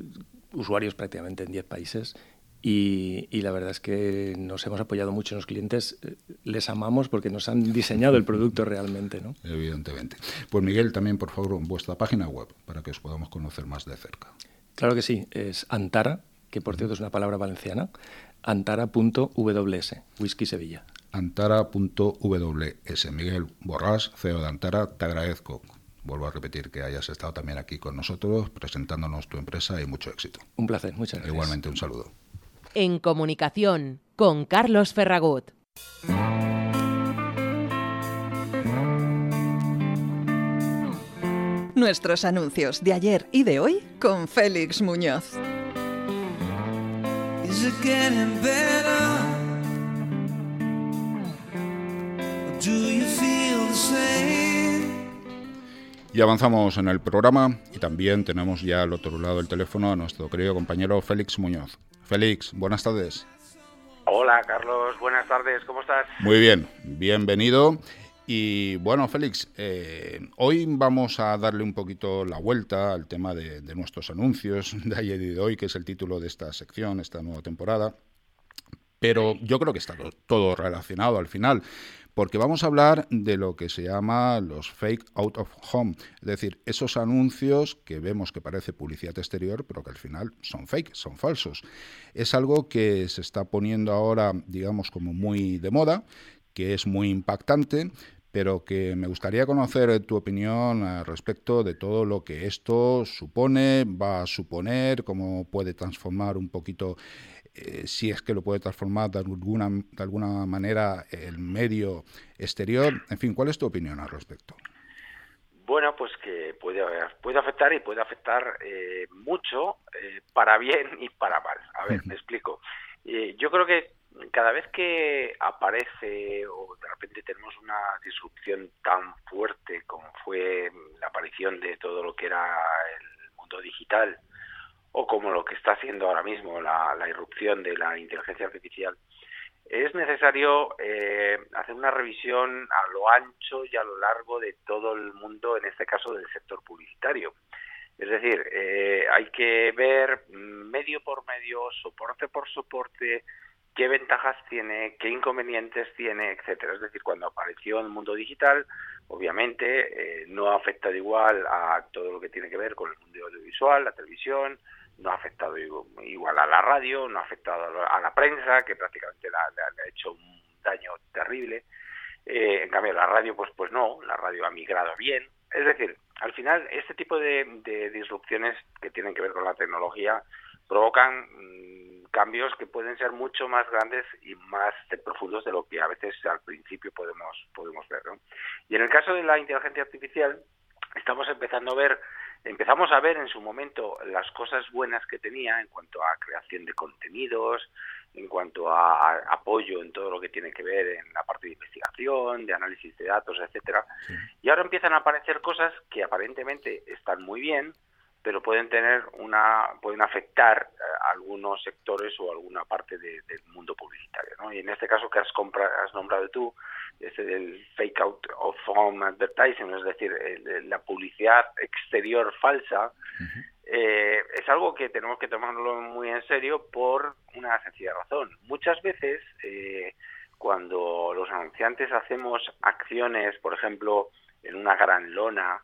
usuarios prácticamente en 10 países y, y, la verdad es que nos hemos apoyado mucho en los clientes. Les amamos porque nos han diseñado el producto realmente. ¿no? Evidentemente. Pues Miguel, también por favor vuestra página web para que os podamos conocer más de cerca. Claro que sí, es Antara, que por cierto es una palabra valenciana, antara.ws, Whisky Sevilla. Antara.ws. Miguel Borrás, CEO de Antara, te agradezco. Vuelvo a repetir que hayas estado también aquí con nosotros presentándonos tu empresa y mucho éxito. Un placer, muchas gracias. Igualmente un saludo. En comunicación con Carlos Ferragut. Nuestros anuncios de ayer y de hoy con Félix Muñoz. Y avanzamos en el programa y también tenemos ya al otro lado del teléfono a nuestro querido compañero Félix Muñoz. Félix, buenas tardes. Hola Carlos, buenas tardes, ¿cómo estás? Muy bien, bienvenido. Y bueno, Félix, eh, hoy vamos a darle un poquito la vuelta al tema de, nuestros anuncios de ayer y de hoy, que es el título de esta sección, esta nueva temporada. Pero yo creo que está todo relacionado al final, porque vamos a hablar de lo que se llama los fake out of home, es decir, esos anuncios que vemos que parece publicidad exterior, pero que al final son fake, son falsos. Es algo que se está poniendo ahora, digamos, como muy de moda, que es muy impactante, pero que me gustaría conocer tu opinión al respecto de todo lo que esto supone, va a suponer, cómo puede transformar un poquito, eh, si es que lo puede transformar de alguna, de alguna manera el medio exterior. En fin, ¿cuál es tu opinión al respecto? Bueno, pues que puede, puede afectar y puede afectar eh, mucho eh, para bien y para mal. A ver, me explico. yo creo que cada vez que aparece o de repente tenemos una disrupción tan fuerte como fue la aparición de todo lo que era el mundo digital o como lo que está haciendo ahora mismo la, irrupción de la inteligencia artificial, es necesario eh, hacer una revisión a lo ancho y a lo largo de todo el mundo, en este caso del sector publicitario. Es decir, eh, hay que ver medio por medio, soporte por soporte, qué ventajas tiene, qué inconvenientes tiene, etcétera. Es decir, cuando apareció en el mundo digital, obviamente eh, no ha afectado igual a todo lo que tiene que ver con el mundo audiovisual, la televisión, no ha afectado igual a la radio, no ha afectado a la prensa, que prácticamente le ha hecho un daño terrible. Eh, en cambio, la radio, pues, pues no, la radio ha migrado bien. Es decir, al final, este tipo de, de disrupciones que tienen que ver con la tecnología provocan mm, cambios que pueden ser mucho más grandes y más profundos de lo que a veces al principio podemos podemos ver y en el caso de la inteligencia artificial estamos empezando a ver empezamos a ver en su momento las cosas buenas que tenía en cuanto a creación de contenidos en cuanto a, apoyo en todo lo que tiene que ver en la parte de investigación, de análisis de datos, etcétera. Y ahora empiezan a aparecer cosas que aparentemente están muy bien, pero pueden tener una pueden afectar eh, algunos sectores o alguna parte del mundo publicitario ¿no? y en este caso que has, has nombrado tú ese del fake out of home advertising es decir la publicidad exterior falsa eh, es algo que tenemos que tomarlo muy en serio por una sencilla razón muchas veces eh, cuando los anunciantes hacemos acciones por ejemplo en una gran lona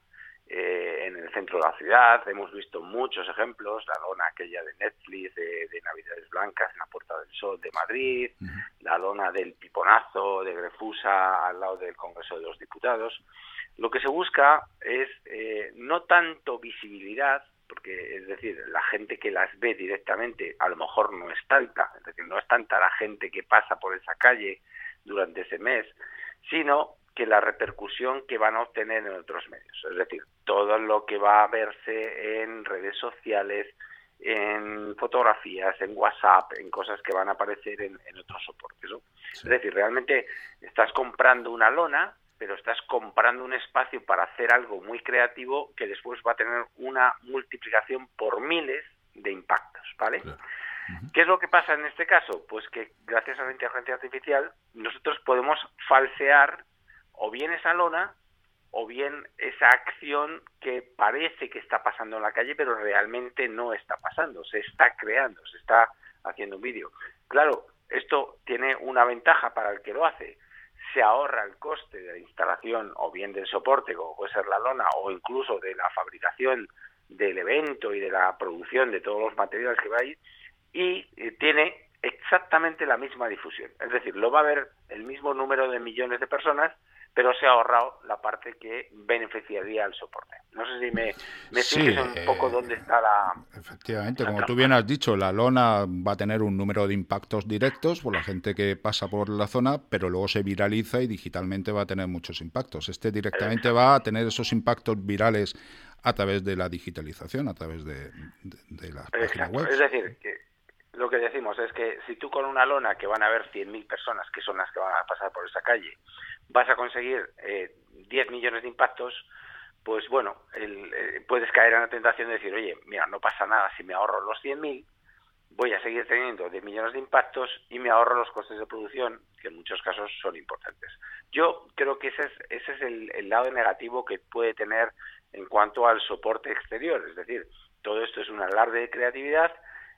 eh, en el centro de la ciudad. Hemos visto muchos ejemplos, la lona aquella de Netflix, de, Navidades Blancas en la Puerta del Sol de Madrid, la lona del Piponazo de Grefusa al lado del Congreso de los Diputados. Lo que se busca es eh, no tanto visibilidad, porque es decir, la gente que las ve directamente a lo mejor no es tanta, es decir, no es tanta la gente que pasa por esa calle durante ese mes, sino que la repercusión que van a obtener en otros medios. Es decir, todo lo que va a verse en redes sociales, en fotografías, en WhatsApp, en cosas que van a aparecer en, otros soportes. Es decir, realmente estás comprando una lona, pero estás comprando un espacio para hacer algo muy creativo que después va a tener una multiplicación por miles de impactos, ¿vale? ¿Qué es lo que pasa en este caso? Pues que gracias a la inteligencia artificial nosotros podemos falsear o bien esa lona o bien esa acción que parece que está pasando en la calle, pero realmente no está pasando, se está creando, se está haciendo un vídeo. Claro, esto tiene una ventaja para el que lo hace. Se ahorra el coste de la instalación o bien del soporte, como puede ser la lona, o incluso de la fabricación del evento y de la producción de todos los materiales que va a ir, y eh, tiene exactamente la misma difusión. Es decir, lo va a ver el mismo número de millones de personas, pero se ha ahorrado la parte que beneficiaría al soporte. No sé si me, me un poco eh, dónde está la... Efectivamente, como tú bien has dicho, la lona va a tener un número de impactos directos por la gente que pasa por la zona, pero luego se viraliza y digitalmente va a tener muchos impactos. Este directamente va a tener esos impactos virales a través de la digitalización, a través de, la página web. Es decir, que lo que decimos es que si tú con una lona que van a ver 100.000 personas, que son las que van a pasar por esa calle, vas a conseguir eh, 10 millones de impactos, pues bueno, eh, puedes caer en la tentación de decir, oye, mira, no pasa nada si me ahorro los 100.000, voy a seguir teniendo 10 millones de impactos y me ahorro los costes de producción, que en muchos casos son importantes. Yo creo que ese es, ese es el, el lado negativo que puede tener en cuanto al soporte exterior, es decir, todo esto es un alarde de creatividad,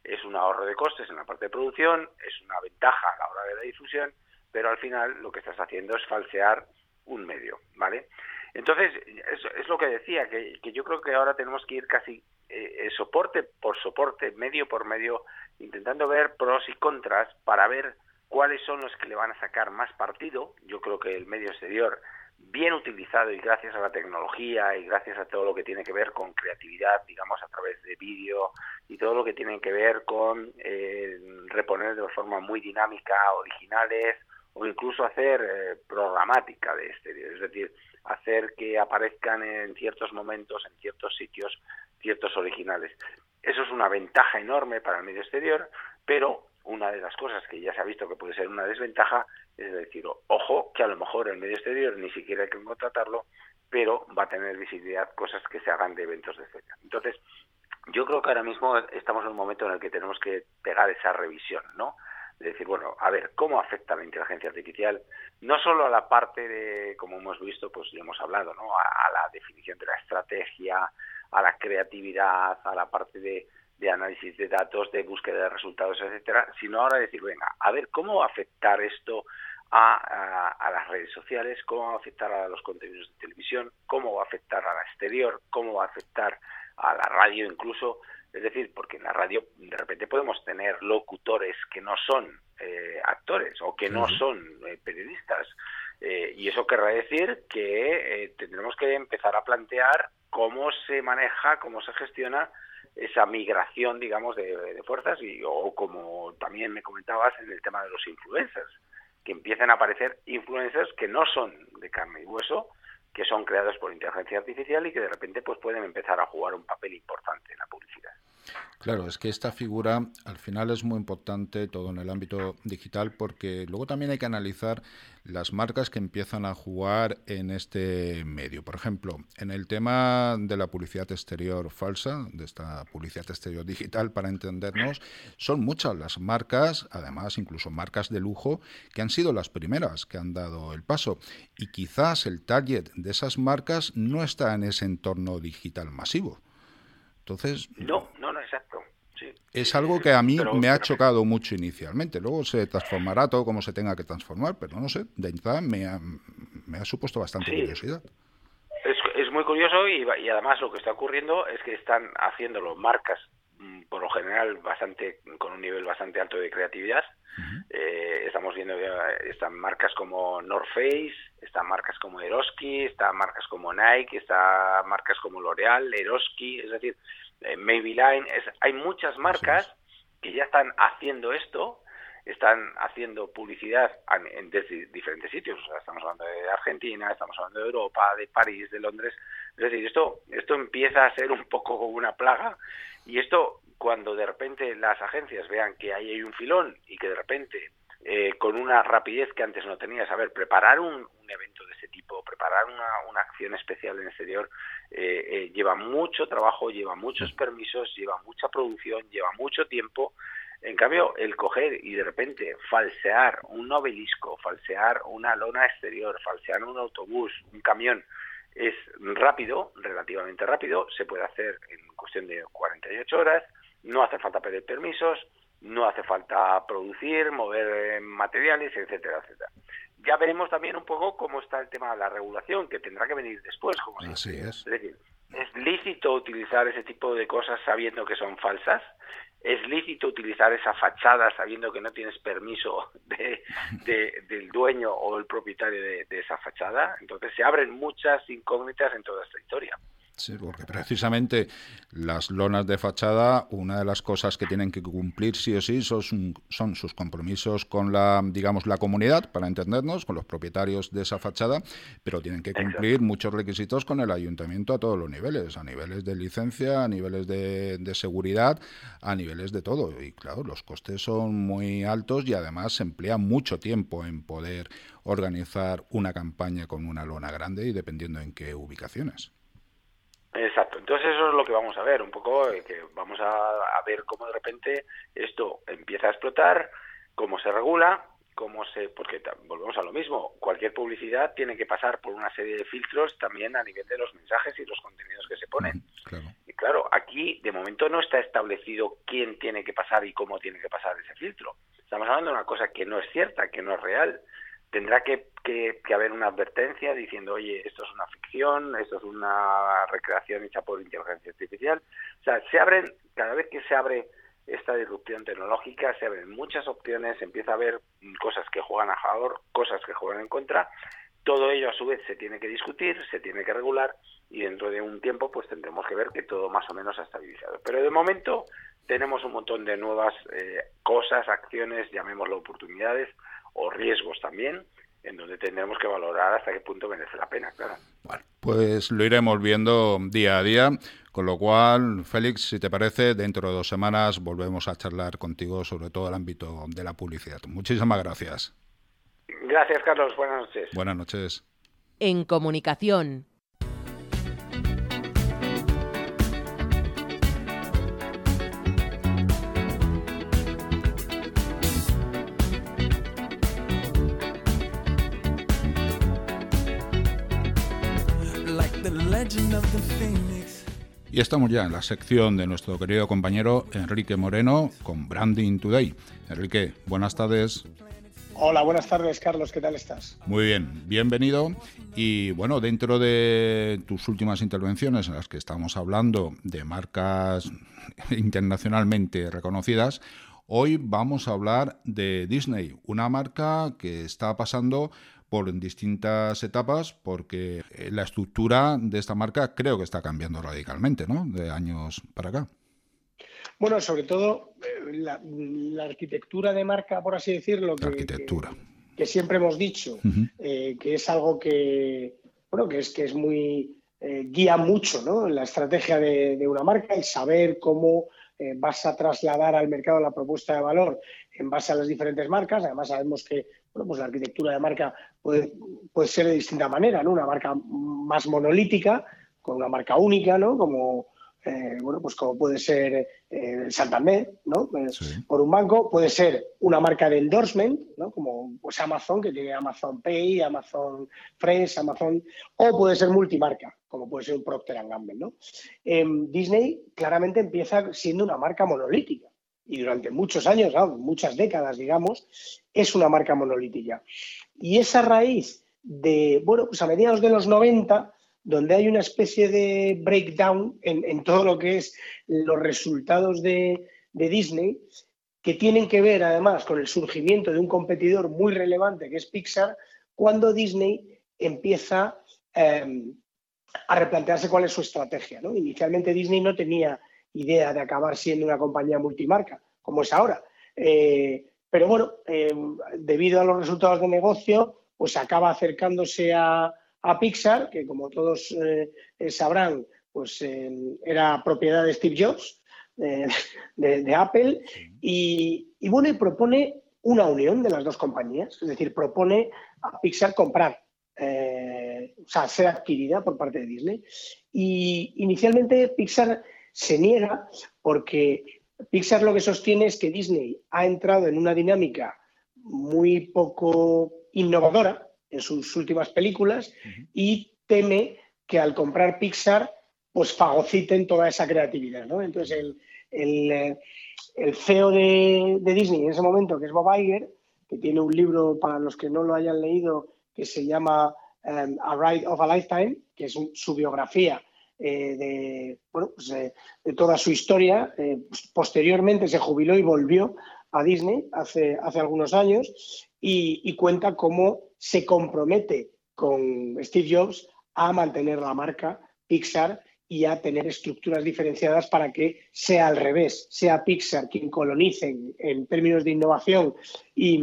es un ahorro de costes en la parte de producción, es una ventaja a la hora de la difusión, pero al final lo que estás haciendo es falsear un medio, ¿vale? Entonces, es, lo que decía, que, yo creo que ahora tenemos que ir casi eh, soporte por soporte, medio por medio, intentando ver pros y contras para ver cuáles son los que le van a sacar más partido. Yo creo que el medio exterior bien utilizado y gracias a la tecnología y gracias a todo lo que tiene que ver con creatividad, digamos, a través de vídeo y todo lo que tiene que ver con eh, reponer de forma muy dinámica originales o incluso hacer eh, programática de exterior, es decir, hacer que aparezcan en ciertos momentos, en ciertos sitios, ciertos originales. Eso es una ventaja enorme para el medio exterior, pero una de las cosas que ya se ha visto que puede ser una desventaja es decir, ojo, que a lo mejor el medio exterior ni siquiera hay que contratarlo, pero va a tener visibilidad cosas que se hagan de eventos de fecha. Entonces, yo creo que ahora mismo estamos en un momento en el que tenemos que pegar esa revisión, ¿no? De decir, bueno, a ver, ¿cómo afecta la inteligencia artificial? No solo a la parte de, como hemos visto, pues ya hemos hablado, ¿no? A, la definición de la estrategia, a la creatividad, a la parte de, de análisis de datos, de búsqueda de resultados, etcétera, sino ahora decir, venga, a ver, ¿cómo va a afectar esto a, las redes sociales, cómo va a afectar a los contenidos de televisión, cómo va a afectar a la exterior, cómo va a afectar a la radio incluso, es decir, porque en la radio de repente podemos tener locutores que no son eh, actores o que no son eh, periodistas. Eh, y eso querrá decir que tendremos que empezar a plantear cómo se maneja, cómo se gestiona esa migración, digamos, de, fuerzas y o como también me comentabas en el tema de los influencers, que empiezan a aparecer influencers que no son de carne y hueso, que son creados por inteligencia artificial y que de repente pues pueden empezar a jugar un papel importante en la publicidad. Claro, es que esta figura al final es muy importante todo en el ámbito digital porque luego también hay que analizar las marcas que empiezan a jugar en este medio. Por ejemplo, en el tema de la publicidad exterior falsa, de esta publicidad exterior digital, para entendernos, son muchas las marcas, además incluso marcas de lujo, que han sido las primeras que han dado el paso. Y quizás el target de esas marcas no está en ese entorno digital masivo. Entonces... No, exacto. Es algo que a mí me ha chocado mucho inicialmente. Luego se transformará todo como se tenga que transformar, pero no sé, de entrada me ha, me ha supuesto bastante curiosidad. Es, es, muy curioso y, y, además lo que está ocurriendo es que están haciéndolo marcas mm, por lo general bastante con un nivel bastante alto de creatividad. eh, estamos viendo están marcas como North Face, están marcas como Eroski, están marcas como Nike, están marcas como L'Oreal, Eroski, es decir, eh, Maybelline, es, hay muchas marcas que ya están haciendo esto están haciendo publicidad en, desde diferentes sitios. O sea, estamos hablando de Argentina, estamos hablando de Europa, de París, de Londres. Es decir, esto, esto empieza a ser un poco como una plaga y esto cuando de repente las agencias vean que ahí hay un filón y que de repente eh, con una rapidez que antes no tenías. A ver, preparar un, evento de ese tipo, preparar una, acción especial en exterior, eh, eh, lleva mucho trabajo, lleva muchos permisos, lleva mucha producción, lleva mucho tiempo. En cambio, el coger y de repente falsear un obelisco, falsear una lona exterior, falsear un autobús, un camión, es rápido, relativamente rápido, se puede hacer en cuestión de 48 horas, no hace falta pedir permisos, no hace falta producir, mover eh, materiales, etcétera, etcétera. Ya veremos también un poco cómo está el tema de la regulación, que tendrá que venir después, como Así es. Es decir, ¿es lícito utilizar ese tipo de cosas sabiendo que son falsas? ¿Es lícito utilizar esa fachada sabiendo que no tienes permiso de, del dueño o el propietario de, de esa fachada? Entonces se abren muchas incógnitas en toda esta historia. Sí, porque precisamente las lonas de fachada, una de las cosas que tienen que cumplir sí o sí son, son, sus compromisos con la, digamos, la comunidad, para entendernos, con los propietarios de esa fachada, pero tienen que cumplir muchos requisitos con el ayuntamiento a todos los niveles, a niveles de licencia, a niveles de, de seguridad, a niveles de todo. Y claro, los costes son muy altos y además se emplea mucho tiempo en poder organizar una campaña con una lona grande y dependiendo en qué ubicaciones. Exacto, entonces eso es lo que vamos a ver, un poco eh, que vamos a, ver cómo de repente esto empieza a explotar, cómo se regula, cómo se, porque volvemos a lo mismo, cualquier publicidad tiene que pasar por una serie de filtros también a nivel de los mensajes y los contenidos que se ponen. Y claro, aquí de momento no está establecido quién tiene que pasar y cómo tiene que pasar ese filtro. Estamos hablando de una cosa que no es cierta, que no es real tendrá que, haber una advertencia diciendo, oye, esto es una ficción, esto es una recreación hecha por inteligencia artificial. O sea, se abren, cada vez que se abre esta disrupción tecnológica, se abren muchas opciones, empieza a ver cosas que juegan a favor, cosas que juegan en contra. Todo ello a su vez se tiene que discutir, se tiene que regular y dentro de un tiempo pues tendremos que ver que todo más o menos ha estabilizado. Pero de momento tenemos un montón de nuevas eh, cosas, acciones, llamémoslo oportunidades, o riesgos también, en donde tendremos que valorar hasta qué punto merece la pena, claro. Bueno, pues lo iremos viendo día a día, con lo cual, Félix, si te parece, dentro de dos semanas volvemos a charlar contigo sobre todo el ámbito de la publicidad. Muchísimas gracias. Gracias, Carlos. Buenas noches. Buenas noches. En comunicación, Y estamos ya en la sección de nuestro querido compañero Enrique Moreno con Branding Today. Enrique, buenas tardes. Hola, buenas tardes, Carlos. ¿Qué tal estás? Muy bien, bienvenido. Y bueno, dentro de tus últimas intervenciones en las que estamos hablando de marcas internacionalmente reconocidas, hoy vamos a hablar de Disney, una marca que está pasando por distintas etapas porque eh, la estructura de esta marca creo que está cambiando radicalmente, ¿no? De años para acá. Bueno, sobre todo eh, la, arquitectura de marca, por así decirlo, que, arquitectura. que, siempre hemos dicho, eh, que es algo que, bueno, que es, que es muy, guía mucho ¿no? la estrategia de, de, una marca, el saber cómo vas a trasladar al mercado la propuesta de valor en base a las diferentes marcas. Además, sabemos que bueno, pues la arquitectura de marca puede, puede ser de distinta manera, ¿no? Una marca más monolítica, con una marca única, ¿no? Como, eh, bueno, pues como puede ser eh, Santander, ¿no? Eh, por un banco, puede ser una marca de endorsement, ¿no? Como pues Amazon, que tiene Amazon Pay, Amazon Fresh, Amazon, o puede ser multimarca, como puede ser un Procter Gamble, ¿no? Disney claramente empieza siendo una marca monolítica y durante muchos años, muchas décadas, digamos, es una marca monolítica. Y esa raíz de, bueno, pues a mediados de los 90, donde hay una especie de breakdown en, todo lo que es los resultados de, Disney, que tienen que ver además con el surgimiento de un competidor muy relevante que es Pixar, cuando Disney empieza em, a replantearse cuál es su estrategia. Inicialmente Disney no tenía idea de acabar siendo una compañía multimarca, como es ahora. Eh, pero bueno, debido a los resultados de negocio, pues acaba acercándose a, Pixar, que como todos sabrán, pues era propiedad de Steve Jobs, de, Apple, y, y, bueno, y propone una unión de las dos compañías, es decir, propone a Pixar comprar, eh, o sea, ser adquirida por parte de Disney. Y inicialmente Pixar se niega porque Pixar lo que sostiene es que Disney ha entrado en una dinámica muy poco innovadora en sus últimas películas y teme que al comprar Pixar pues fagociten toda esa creatividad. ¿no? Entonces el, el, eh, el CEO de, Disney en ese momento, que es Bob Iger, que tiene un libro para los que no lo hayan leído que se llama um, A Ride of a Lifetime, que es su biografía eh, de, bueno, pues, eh, de, toda su historia. Eh, pues, posteriormente se jubiló y volvió a Disney hace, hace algunos años y, y cuenta cómo se compromete con Steve Jobs a mantener la marca Pixar y a tener estructuras diferenciadas para que sea al revés, sea Pixar quien colonice en, términos de innovación y,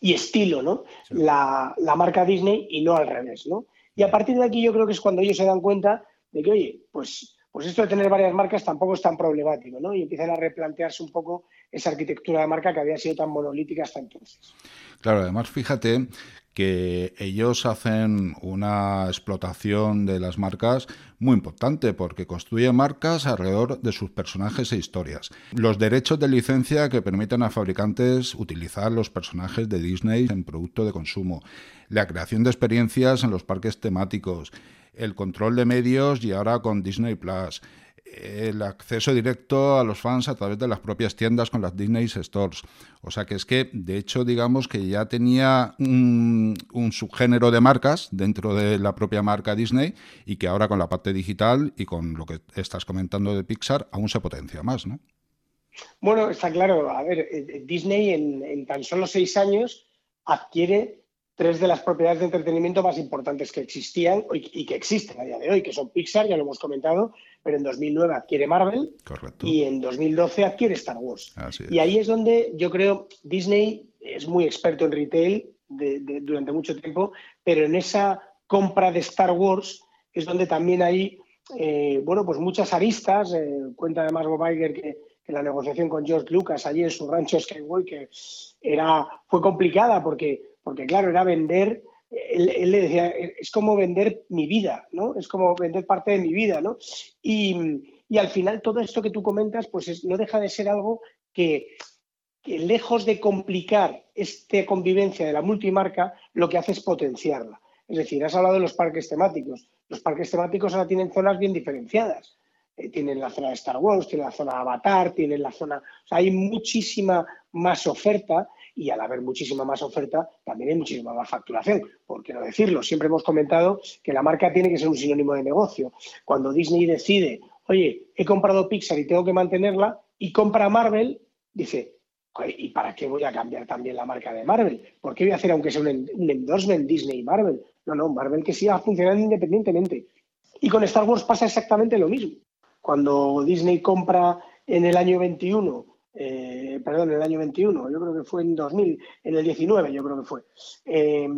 estilo, ¿no? La, marca Disney y no al revés, ¿no? Y a partir de aquí yo creo que es cuando ellos se dan cuenta de que, oye, pues, pues esto de tener varias marcas tampoco es tan problemático, ¿no? Y empiezan a replantearse un poco esa arquitectura de marca que había sido tan monolítica hasta entonces. Claro, además fíjate que ellos hacen una explotación de las marcas muy importante porque construyen marcas alrededor de sus personajes e historias. Los derechos de licencia que permiten a fabricantes utilizar los personajes de Disney en producto de consumo, la creación de experiencias en los parques temáticos, el control de medios y ahora con Disney Plus, el acceso directo a los fans a través de las propias tiendas con las Disney Stores. O sea que es que, de hecho, digamos que ya tenía un, subgénero de marcas dentro de la propia marca Disney y que ahora con la parte digital y con lo que estás comentando de Pixar aún se potencia más, ¿no? Bueno, está claro. A ver, eh, Disney en, en tan solo seis años adquiere tres de las propiedades de entretenimiento más importantes que existían y que existen a día de hoy, que son Pixar, ya lo hemos comentado, pero en 2009 adquiere Marvel y en 2012 adquiere Star Wars. Y ahí es donde yo creo Disney es muy experto en retail durante mucho tiempo, pero en esa compra de Star Wars es donde también hay eh, bueno, pues muchas aristas. Eh, cuenta además Bob Iger que, que, la negociación con George Lucas allí en su rancho Skywalker era, fue complicada porque porque claro, era vender, él, le decía, es como vender mi vida, ¿no? Es como vender parte de mi vida, ¿no? Y, al final todo esto que tú comentas, pues no deja de ser algo que, lejos de complicar esta convivencia de la multimarca, lo que hace es potenciarla. Es decir, has hablado de los parques temáticos. Los parques temáticos ahora tienen zonas bien diferenciadas. Eh, tienen la zona de Star Wars, tienen la zona de Avatar, tienen la zona... O sea, hay muchísima más oferta y al haber muchísima más oferta, también hay muchísima más facturación. ¿Por qué no decirlo? Siempre hemos comentado que la marca tiene que ser un sinónimo de negocio. Cuando Disney decide, oye, he comprado Pixar y tengo que mantenerla, y compra Marvel, dice, ¿y para qué voy a cambiar también la marca de Marvel? ¿Por qué voy a hacer, aunque sea un, endorsement Disney y Marvel? No, no, Marvel que siga funcionando independientemente. Y con Star Wars pasa exactamente lo mismo. Cuando Disney compra en el año 21 eh, perdón, en el año 21, yo creo que fue en 2000, en el 19 yo creo que fue, eh,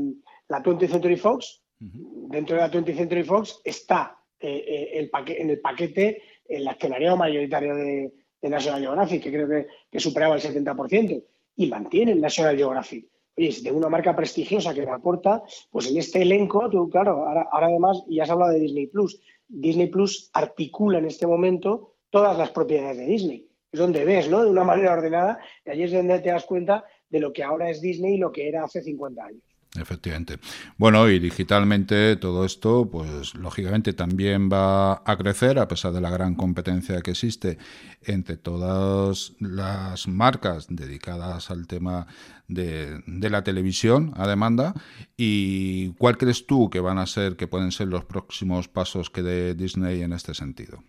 la 20th Century Fox, dentro de la 20th Century Fox está eh, el en el paquete el accionariado mayoritario de, National Geographic, que creo que, superaba el 70%, y mantiene National Geographic. Oye, si tengo una marca prestigiosa que me aporta, pues en este elenco, tú, claro, ahora, ahora además, ya has hablado de Disney Plus. Disney Plus articula en este momento todas las propiedades de Disney es donde ves, ¿no? De una manera ordenada, y allí es donde te das cuenta de lo que ahora es Disney y lo que era hace 50 años. Efectivamente. Bueno, y digitalmente todo esto, pues lógicamente también va a crecer a pesar de la gran competencia que existe entre todas las marcas dedicadas al tema de, de la televisión a demanda. ¿Y cuál crees tú que van a ser, que pueden ser los próximos pasos que dé Disney en este sentido?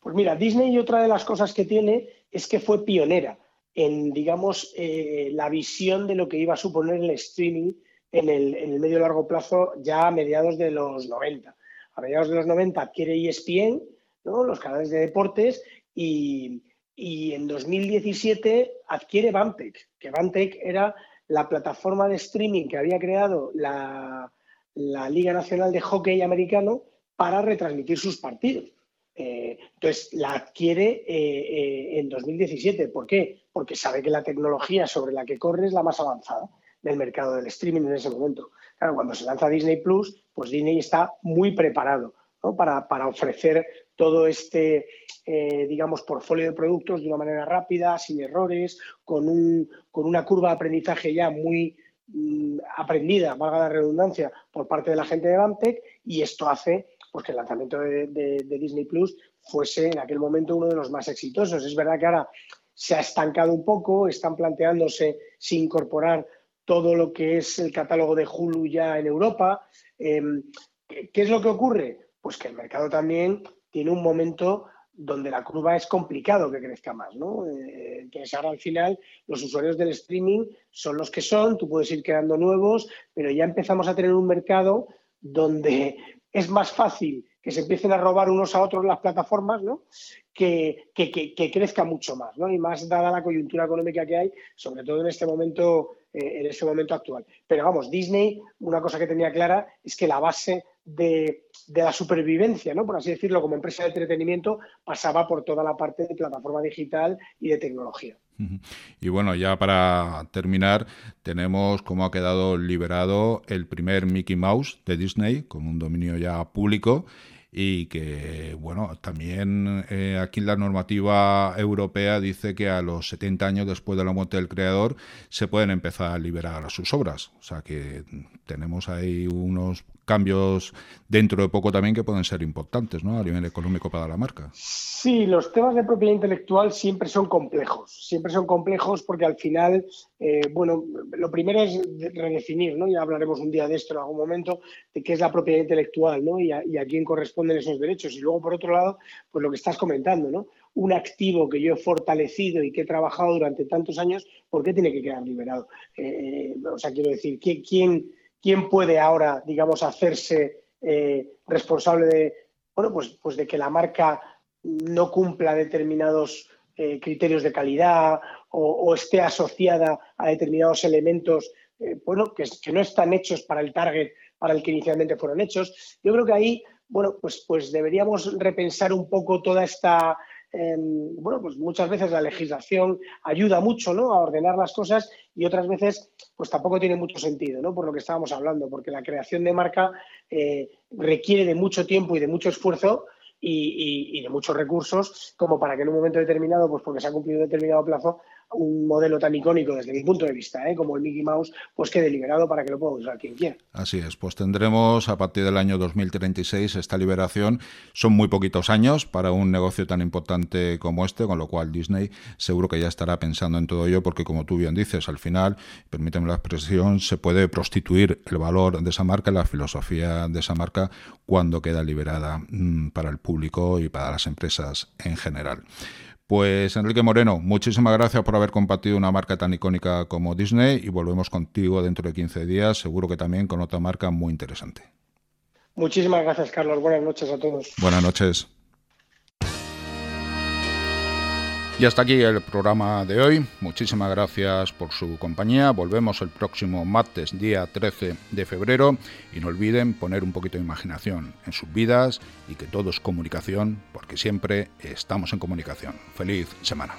Pues mira, Disney otra de las cosas que tiene es que fue pionera en, digamos, eh, la visión de lo que iba a suponer el streaming en el, en el medio largo plazo ya a mediados de los 90. A mediados de los 90 adquiere ESPN, ¿no? los canales de deportes, y, y en 2017 adquiere Bantec, que Bantec era la plataforma de streaming que había creado la, Liga Nacional de Hockey Americano para retransmitir sus partidos. Eh, entonces, la adquiere eh, eh, en 2017. ¿Por qué? Porque sabe que la tecnología sobre la que corre es la más avanzada del mercado del streaming en ese momento. Claro, cuando se lanza Disney Plus, pues Disney está muy preparado para, ofrecer todo este, digamos, portfolio de productos de una manera rápida, sin errores, con una curva de aprendizaje ya muy mm, aprendida, valga la redundancia, por parte de la gente de Bantec, y esto hace pues que el lanzamiento de, Disney Plus fuese en aquel momento uno de los más exitosos. Es verdad que ahora se ha estancado un poco, están planteándose si incorporar todo lo que es el catálogo de Hulu ya en Europa. Em, ¿Qué es lo que ocurre? Pues que el mercado también tiene un momento donde la curva es complicado que crezca más, ¿no? Eh, entonces ahora al final los usuarios del streaming son los que son, tú puedes ir creando nuevos, pero ya empezamos a tener un mercado donde es más fácil que se empiecen a robar unos a otros las plataformas, ¿no? Que, que, crezca mucho más, ¿no? Y más dada la coyuntura económica que hay, sobre todo en este momento, eh, en este momento actual. Pero vamos, Disney, una cosa que tenía clara es que la base de, de, la supervivencia, ¿no? por así decirlo, como empresa de entretenimiento, pasaba por toda la parte de plataforma digital y de tecnología. Y bueno, ya para terminar, tenemos cómo ha quedado liberado el primer Mickey Mouse de Disney, como un dominio ya público y que, bueno, también eh, aquí la normativa europea dice que a los 70 años después de la muerte del creador se pueden empezar a liberar sus obras. O sea que tenemos ahí unos cambios dentro de poco también que pueden ser importantes ¿no? a nivel económico para la marca. Sí, los temas de propiedad intelectual siempre son complejos, siempre son complejos porque al final, eh, bueno, lo primero es redefinir, ¿no? ya hablaremos un día de esto en algún momento, de qué es la propiedad intelectual ¿no? y, a, quién corresponden esos derechos. Y luego, por otro lado, pues lo que estás comentando, ¿no? un activo que yo he fortalecido y que he trabajado durante tantos años, ¿por qué tiene que quedar liberado? Eh, o sea, quiero decir, ¿quién, quién puede ahora, digamos, hacerse eh, responsable de, bueno, pues, pues de que la marca no cumpla determinados eh, criterios de calidad o, esté asociada a determinados elementos, bueno, que, que no están hechos para el target para el que inicialmente fueron hechos? Yo creo que ahí, bueno, pues, pues deberíamos repensar un poco toda esta Em, bueno, pues muchas veces la legislación ayuda mucho ¿no? a ordenar las cosas y otras veces pues tampoco tiene mucho sentido, ¿no? por lo que estábamos hablando, porque la creación de marca eh, requiere de mucho tiempo y de mucho esfuerzo y, y, de muchos recursos como para que en un momento determinado, pues porque se ha cumplido determinado plazo, un modelo tan icónico desde mi punto de vista, ¿eh? como el Mickey Mouse, pues quede liberado para que lo pueda usar quien quiera. Así es, pues tendremos a partir del año 2036 esta liberación. Son muy poquitos años para un negocio tan importante como este, con lo cual Disney seguro que ya estará pensando en todo ello, porque como tú bien dices, al final, permíteme la expresión, se puede prostituir el valor de esa marca, la filosofía de esa marca, cuando queda liberada mm, para el público y para las empresas en general. Pues Enrique Moreno, muchísimas gracias por haber compartido una marca tan icónica como Disney y volvemos contigo dentro de 15 días, seguro que también con otra marca muy interesante. Muchísimas gracias, Carlos. Buenas noches a todos. Buenas noches. Y hasta aquí el programa de hoy. Muchísimas gracias por su compañía. Volvemos el próximo martes, día 13 de febrero. Y no olviden poner un poquito de imaginación en sus vidas y que todo es comunicación, porque siempre estamos en comunicación. Feliz semana.